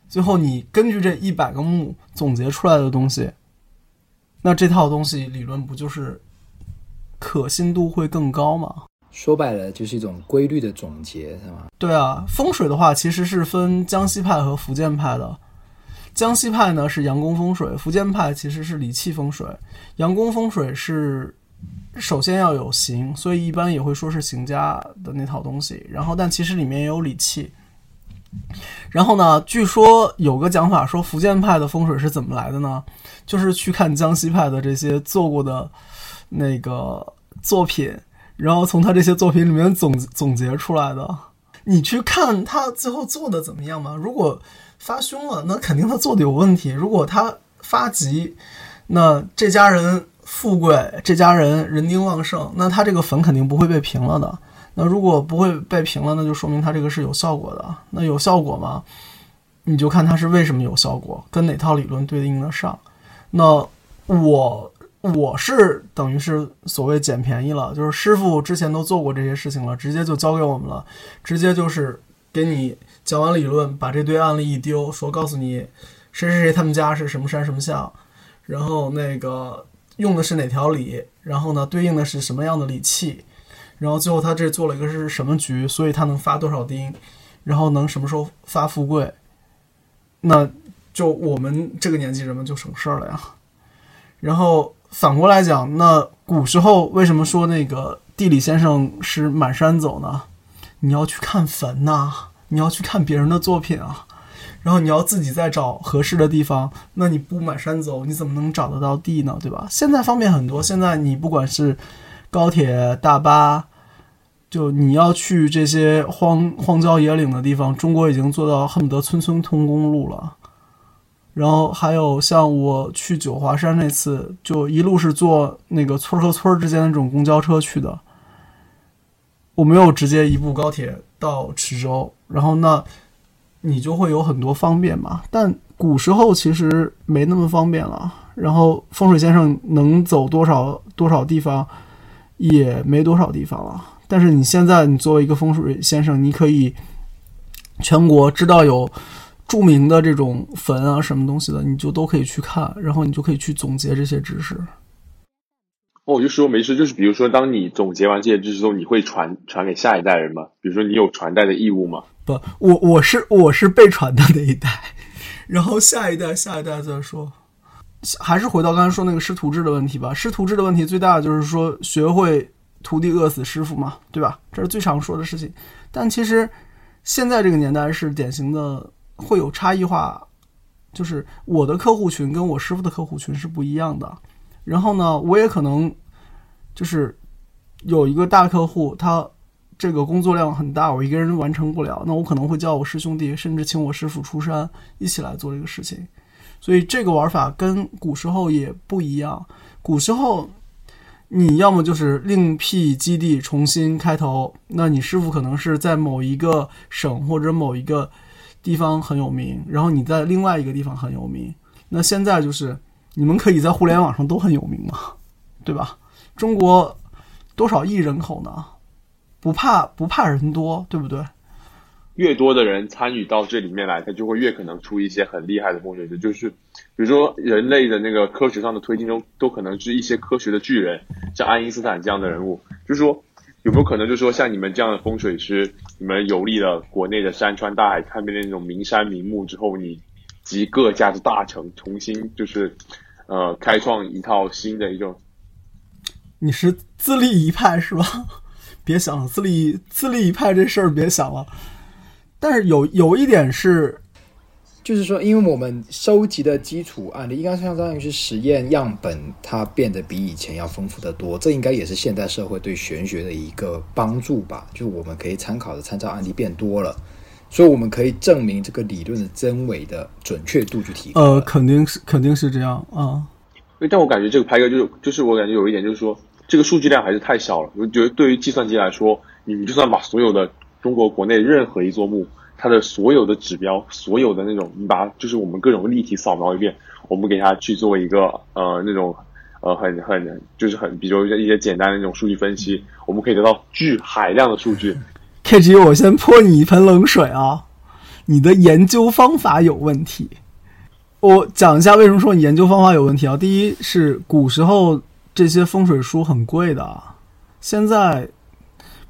最后你根据这一百个墓总结出来的东西，那这套东西理论不就是可信度会更高吗？说白了就是一种规律的总结，是吗？对啊，风水的话其实是分江西派和福建派的。江西派呢是阳宫风水，福建派其实是理气风水。阳宫风水是首先要有形，所以一般也会说是形家的那套东西。然后，但其实里面也有理气。然后呢，据说有个讲法说福建派的风水是怎么来的呢？就是去看江西派的这些做过的那个作品，然后从他这些作品里面总总结出来的。你去看他最后做的怎么样吗？如果发凶了，那肯定他做的有问题；如果他发吉，那这家人富贵，这家人人丁旺盛，那他这个坟肯定不会被平了的。那如果不会被平了，那就说明他这个是有效果的。那有效果吗？你就看他是为什么有效果，跟哪套理论对应得上。那我我是等于是所谓捡便宜了，就是师傅之前都做过这些事情了，直接就交给我们了，直接就是给你讲完理论，把这堆案例一丢，说告诉你谁谁谁他们家是什么山什么相，然后那个用的是哪条理，然后呢对应的是什么样的理气。然后最后他这做了一个是什么局，所以他能发多少丁，然后能什么时候发富贵，那就我们这个年纪人们就省事儿了呀。然后反过来讲，那古时候为什么说那个地理先生是满山走呢？你要去看坟呐，你要去看别人的作品啊，然后你要自己再找合适的地方，那你不满山走，你怎么能找得到地呢？对吧？现在方便很多，现在你不管是。高铁、大巴，就你要去这些荒荒郊野岭的地方，中国已经做到恨不得村村通公路了。然后还有像我去九华山那次，就一路是坐那个村和村之间的这种公交车去的，我没有直接一部高铁到池州。然后那，你就会有很多方便嘛。但古时候其实没那么方便了。然后风水先生能走多少多少地方？也没多少地方了，但是你现在你作为一个风水先生，你可以全国知道有著名的这种坟啊什么东西的，你就都可以去看，然后你就可以去总结这些知识。哦，我就说没事，就是比如说，当你总结完这些知识之后，你会传传给下一代人吗？比如说，你有传代的义务吗？不，我我是我是被传的那一代，然后下一代下一代再说。还是回到刚才说那个师徒制的问题吧。师徒制的问题最大的就是说，学会徒弟饿死师傅嘛，对吧？这是最常说的事情。但其实现在这个年代是典型的会有差异化，就是我的客户群跟我师傅的客户群是不一样的。然后呢，我也可能就是有一个大客户，他这个工作量很大，我一个人完成不了，那我可能会叫我师兄弟，甚至请我师傅出山一起来做这个事情。所以这个玩法跟古时候也不一样。古时候，你要么就是另辟基地重新开头，那你师傅可能是在某一个省或者某一个地方很有名，然后你在另外一个地方很有名。那现在就是你们可以在互联网上都很有名嘛，对吧？中国多少亿人口呢？不怕不怕人多，对不对？越多的人参与到这里面来，他就会越可能出一些很厉害的风水师。就是，比如说人类的那个科学上的推进中，都可能是一些科学的巨人，像爱因斯坦这样的人物。就是说，有没有可能，就是说像你们这样的风水师，你们游历了国内的山川大海，看遍那种名山名木之后，你集各家的大成，重新就是，呃，开创一套新的一种。你是自立一派是吧？别想了，自立自立一派这事儿别想了。但是有有一点是，就是说，因为我们收集的基础案例应该相当于是实验样本，它变得比以前要丰富的多。这应该也是现代社会对玄学的一个帮助吧？就是我们可以参考的参照案例变多了，所以我们可以证明这个理论的真伪的准确度就提高。呃，肯定是肯定是这样啊。但我感觉这个拍哥就是就是我感觉有一点就是说，这个数据量还是太小了。我觉得对于计算机来说，你们就算把所有的。中国国内任何一座墓，它的所有的指标，所有的那种，你把就是我们各种立体扫描一遍，我们给它去做一个呃那种呃很很就是很比如一些简单的那种数据分析，我们可以得到巨海量的数据。K G，我先泼你一盆冷水啊！你的研究方法有问题。我讲一下为什么说你研究方法有问题啊？第一是古时候这些风水书很贵的，现在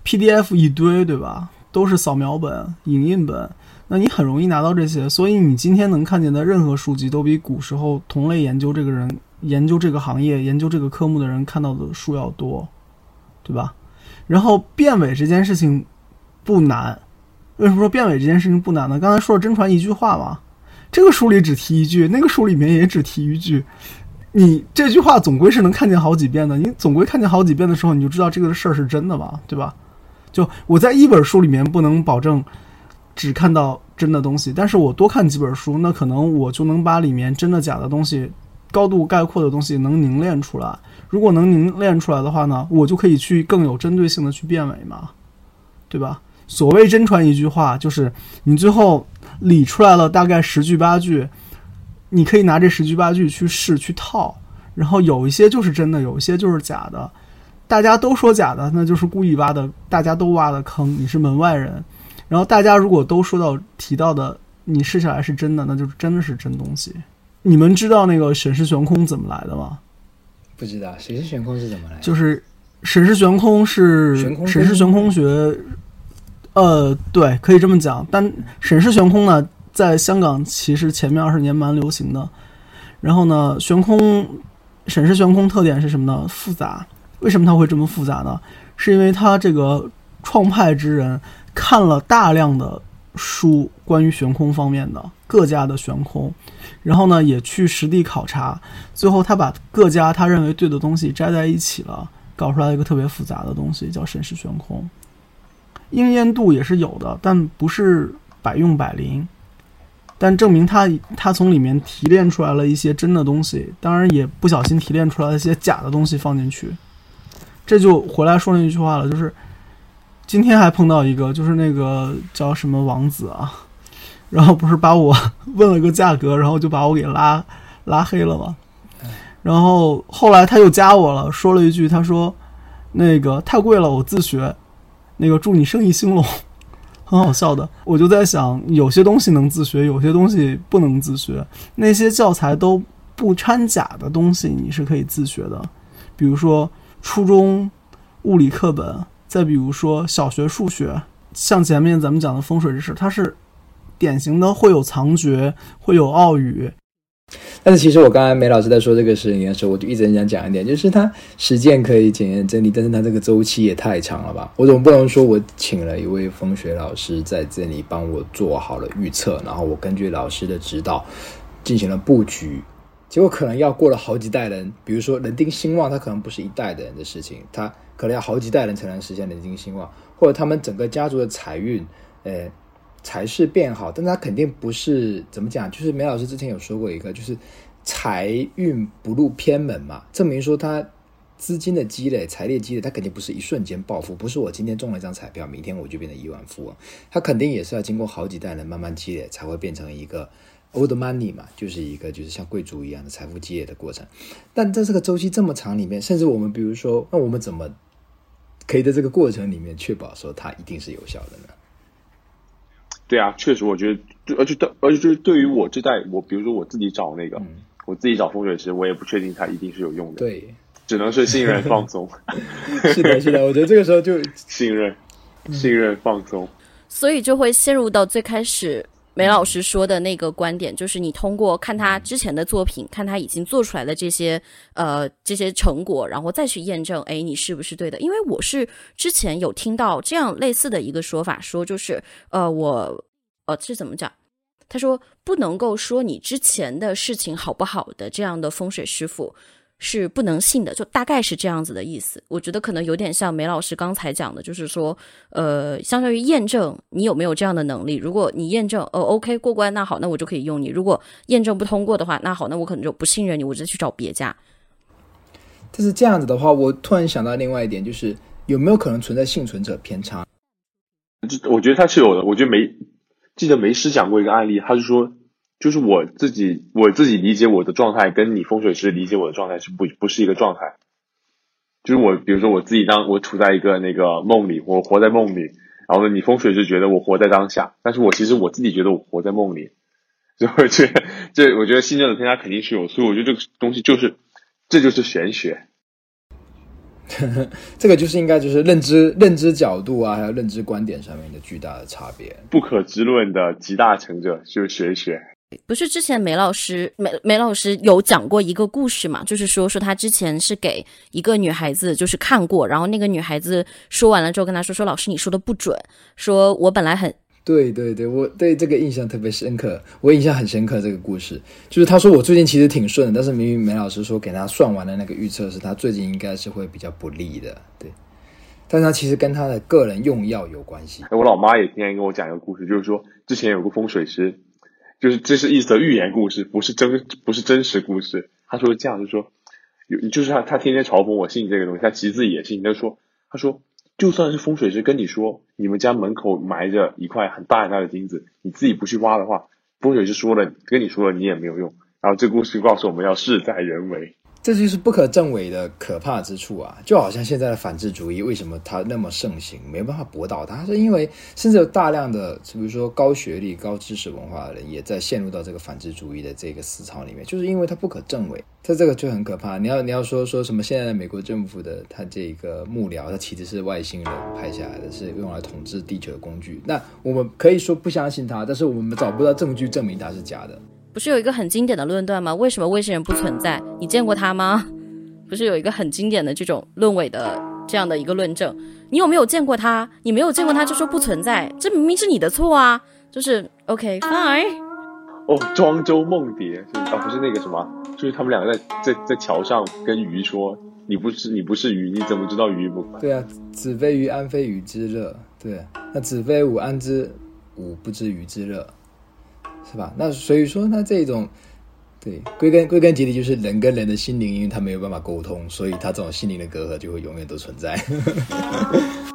P D F 一堆，对吧？都是扫描本、影印本，那你很容易拿到这些，所以你今天能看见的任何书籍，都比古时候同类研究这个人、研究这个行业、研究这个科目的人看到的书要多，对吧？然后变伪这件事情不难，为什么说变伪这件事情不难呢？刚才说了真传一句话嘛，这个书里只提一句，那个书里面也只提一句，你这句话总归是能看见好几遍的。你总归看见好几遍的时候，你就知道这个事儿是真的嘛，对吧？就我在一本书里面不能保证只看到真的东西，但是我多看几本书，那可能我就能把里面真的假的东西、高度概括的东西能凝练出来。如果能凝练出来的话呢，我就可以去更有针对性的去变伪嘛，对吧？所谓真传一句话，就是你最后理出来了大概十句八句，你可以拿这十句八句去试去套，然后有一些就是真的，有一些就是假的。大家都说假的，那就是故意挖的，大家都挖的坑，你是门外人。然后大家如果都说到提到的，你试下来是真的，那就是真的是真东西。你们知道那个审视悬空怎么来的吗？不知道谁是悬空是怎么来的？就是审视悬空是审视悬空学，呃，对，可以这么讲。但审视悬空呢，在香港其实前面二十年蛮流行的。然后呢，悬空审视悬空特点是什么呢？复杂。为什么它会这么复杂呢？是因为他这个创派之人看了大量的书，关于悬空方面的各家的悬空，然后呢也去实地考察，最后他把各家他认为对的东西摘在一起了，搞出来一个特别复杂的东西，叫神识悬空。应验度也是有的，但不是百用百灵。但证明他他从里面提炼出来了一些真的东西，当然也不小心提炼出来了一些假的东西放进去。这就回来说那句话了，就是今天还碰到一个，就是那个叫什么王子啊，然后不是把我问了个价格，然后就把我给拉拉黑了嘛。然后后来他又加我了，说了一句，他说那个太贵了，我自学。那个祝你生意兴隆，很好笑的。我就在想，有些东西能自学，有些东西不能自学。那些教材都不掺假的东西，你是可以自学的，比如说。初中物理课本，再比如说小学数学，像前面咱们讲的风水知识，它是典型的会有藏诀，会有奥语。但是其实我刚才梅老师在说这个事情的时候，我就一直很想讲一点，就是它实践可以检验真理，但是它这个周期也太长了吧？我总不能说我请了一位风水老师在这里帮我做好了预测，然后我根据老师的指导进行了布局。结果可能要过了好几代人，比如说人丁兴旺，它可能不是一代的人的事情，它可能要好几代人才能实现人丁兴旺，或者他们整个家族的财运，呃，财势变好，但它肯定不是怎么讲，就是梅老师之前有说过一个，就是财运不入偏门嘛，证明说他资金的积累、财力积累，他肯定不是一瞬间暴富，不是我今天中了一张彩票，明天我就变成亿万富翁，他肯定也是要经过好几代人慢慢积累，才会变成一个。Old money 嘛，就是一个就是像贵族一样的财富积累的过程。但在这个周期这么长里面，甚至我们比如说，那我们怎么可以在这个过程里面确保说它一定是有效的呢？对啊，确实，我觉得，而且对，而且就是对于我这代，我比如说我自己找那个，我自己找风水师，我也不确定它一定是有用的。对，只能是信任放松。是的，是的，我觉得这个时候就信任，信任放松，所以就会陷入到最开始。梅老师说的那个观点，就是你通过看他之前的作品，看他已经做出来的这些呃这些成果，然后再去验证，哎，你是不是对的？因为我是之前有听到这样类似的一个说法，说就是呃我呃是怎么讲？他说不能够说你之前的事情好不好的这样的风水师傅。是不能信的，就大概是这样子的意思。我觉得可能有点像梅老师刚才讲的，就是说，呃，相当于验证你有没有这样的能力。如果你验证，哦，OK 过关，那好，那我就可以用你。如果验证不通过的话，那好，那我可能就不信任你，我直接去找别家。但是这样子的话，我突然想到另外一点，就是有没有可能存在幸存者偏差？就我觉得他是有的。我觉得梅记得梅师讲过一个案例，他是说。就是我自己，我自己理解我的状态，跟你风水师理解我的状态是不不是一个状态。就是我，比如说我自己当我处在一个那个梦里，我活在梦里，然后呢，你风水师觉得我活在当下，但是我其实我自己觉得我活在梦里，所以我觉得这我觉得信任的偏差肯定是有，所以我觉得这个东西就是这就是玄学。这个就是应该就是认知认知角度啊，还有认知观点上面的巨大的差别，不可知论的集大成者就是玄学。不是之前梅老师梅梅老师有讲过一个故事嘛？就是说说他之前是给一个女孩子就是看过，然后那个女孩子说完了之后跟他说说老师你说的不准，说我本来很对对对，我对这个印象特别深刻，我印象很深刻。这个故事就是他说我最近其实挺顺的，但是明明梅老师说给他算完的那个预测是他最近应该是会比较不利的，对。但他其实跟他的个人用药有关系。我老妈也天天跟我讲一个故事，就是说之前有个风水师，就是这是一则寓言故事，不是真不是真实故事。他说这样，就说有就是他他天天嘲讽我信这个东西，他其实自己也信。他说他说。就算是风水师跟你说，你们家门口埋着一块很大很大的金子，你自己不去挖的话，风水师说了跟你说了，你也没有用。然后这故事告诉我们要事在人为。这就是不可证伪的可怕之处啊！就好像现在的反智主义，为什么它那么盛行？没办法驳倒它，是因为甚至有大量的，比如说高学历、高知识文化的人，也在陷入到这个反智主义的这个思潮里面，就是因为它不可证伪。它这个就很可怕。你要你要说说什么？现在的美国政府的他这个幕僚，他其实是外星人拍下来的，是用来统治地球的工具。那我们可以说不相信他，但是我们找不到证据证明他是假的。不是有一个很经典的论断吗？为什么外星人不存在？你见过他吗？不是有一个很经典的这种论伪的这样的一个论证？你有没有见过他？你没有见过他就说不存在，这明明是你的错啊！就是 OK fine。哦，庄周梦蝶，啊，不是那个什么，就是他们两个在在在桥上跟鱼说：“你不是你不是鱼，你怎么知道鱼不？”对啊，子非鱼，安非鱼之乐。对，那子非吾，安知吾不知鱼之乐？是吧？那所以说，那这种，对，归根归根结底就是人跟人的心灵，因为他没有办法沟通，所以他这种心灵的隔阂就会永远都存在。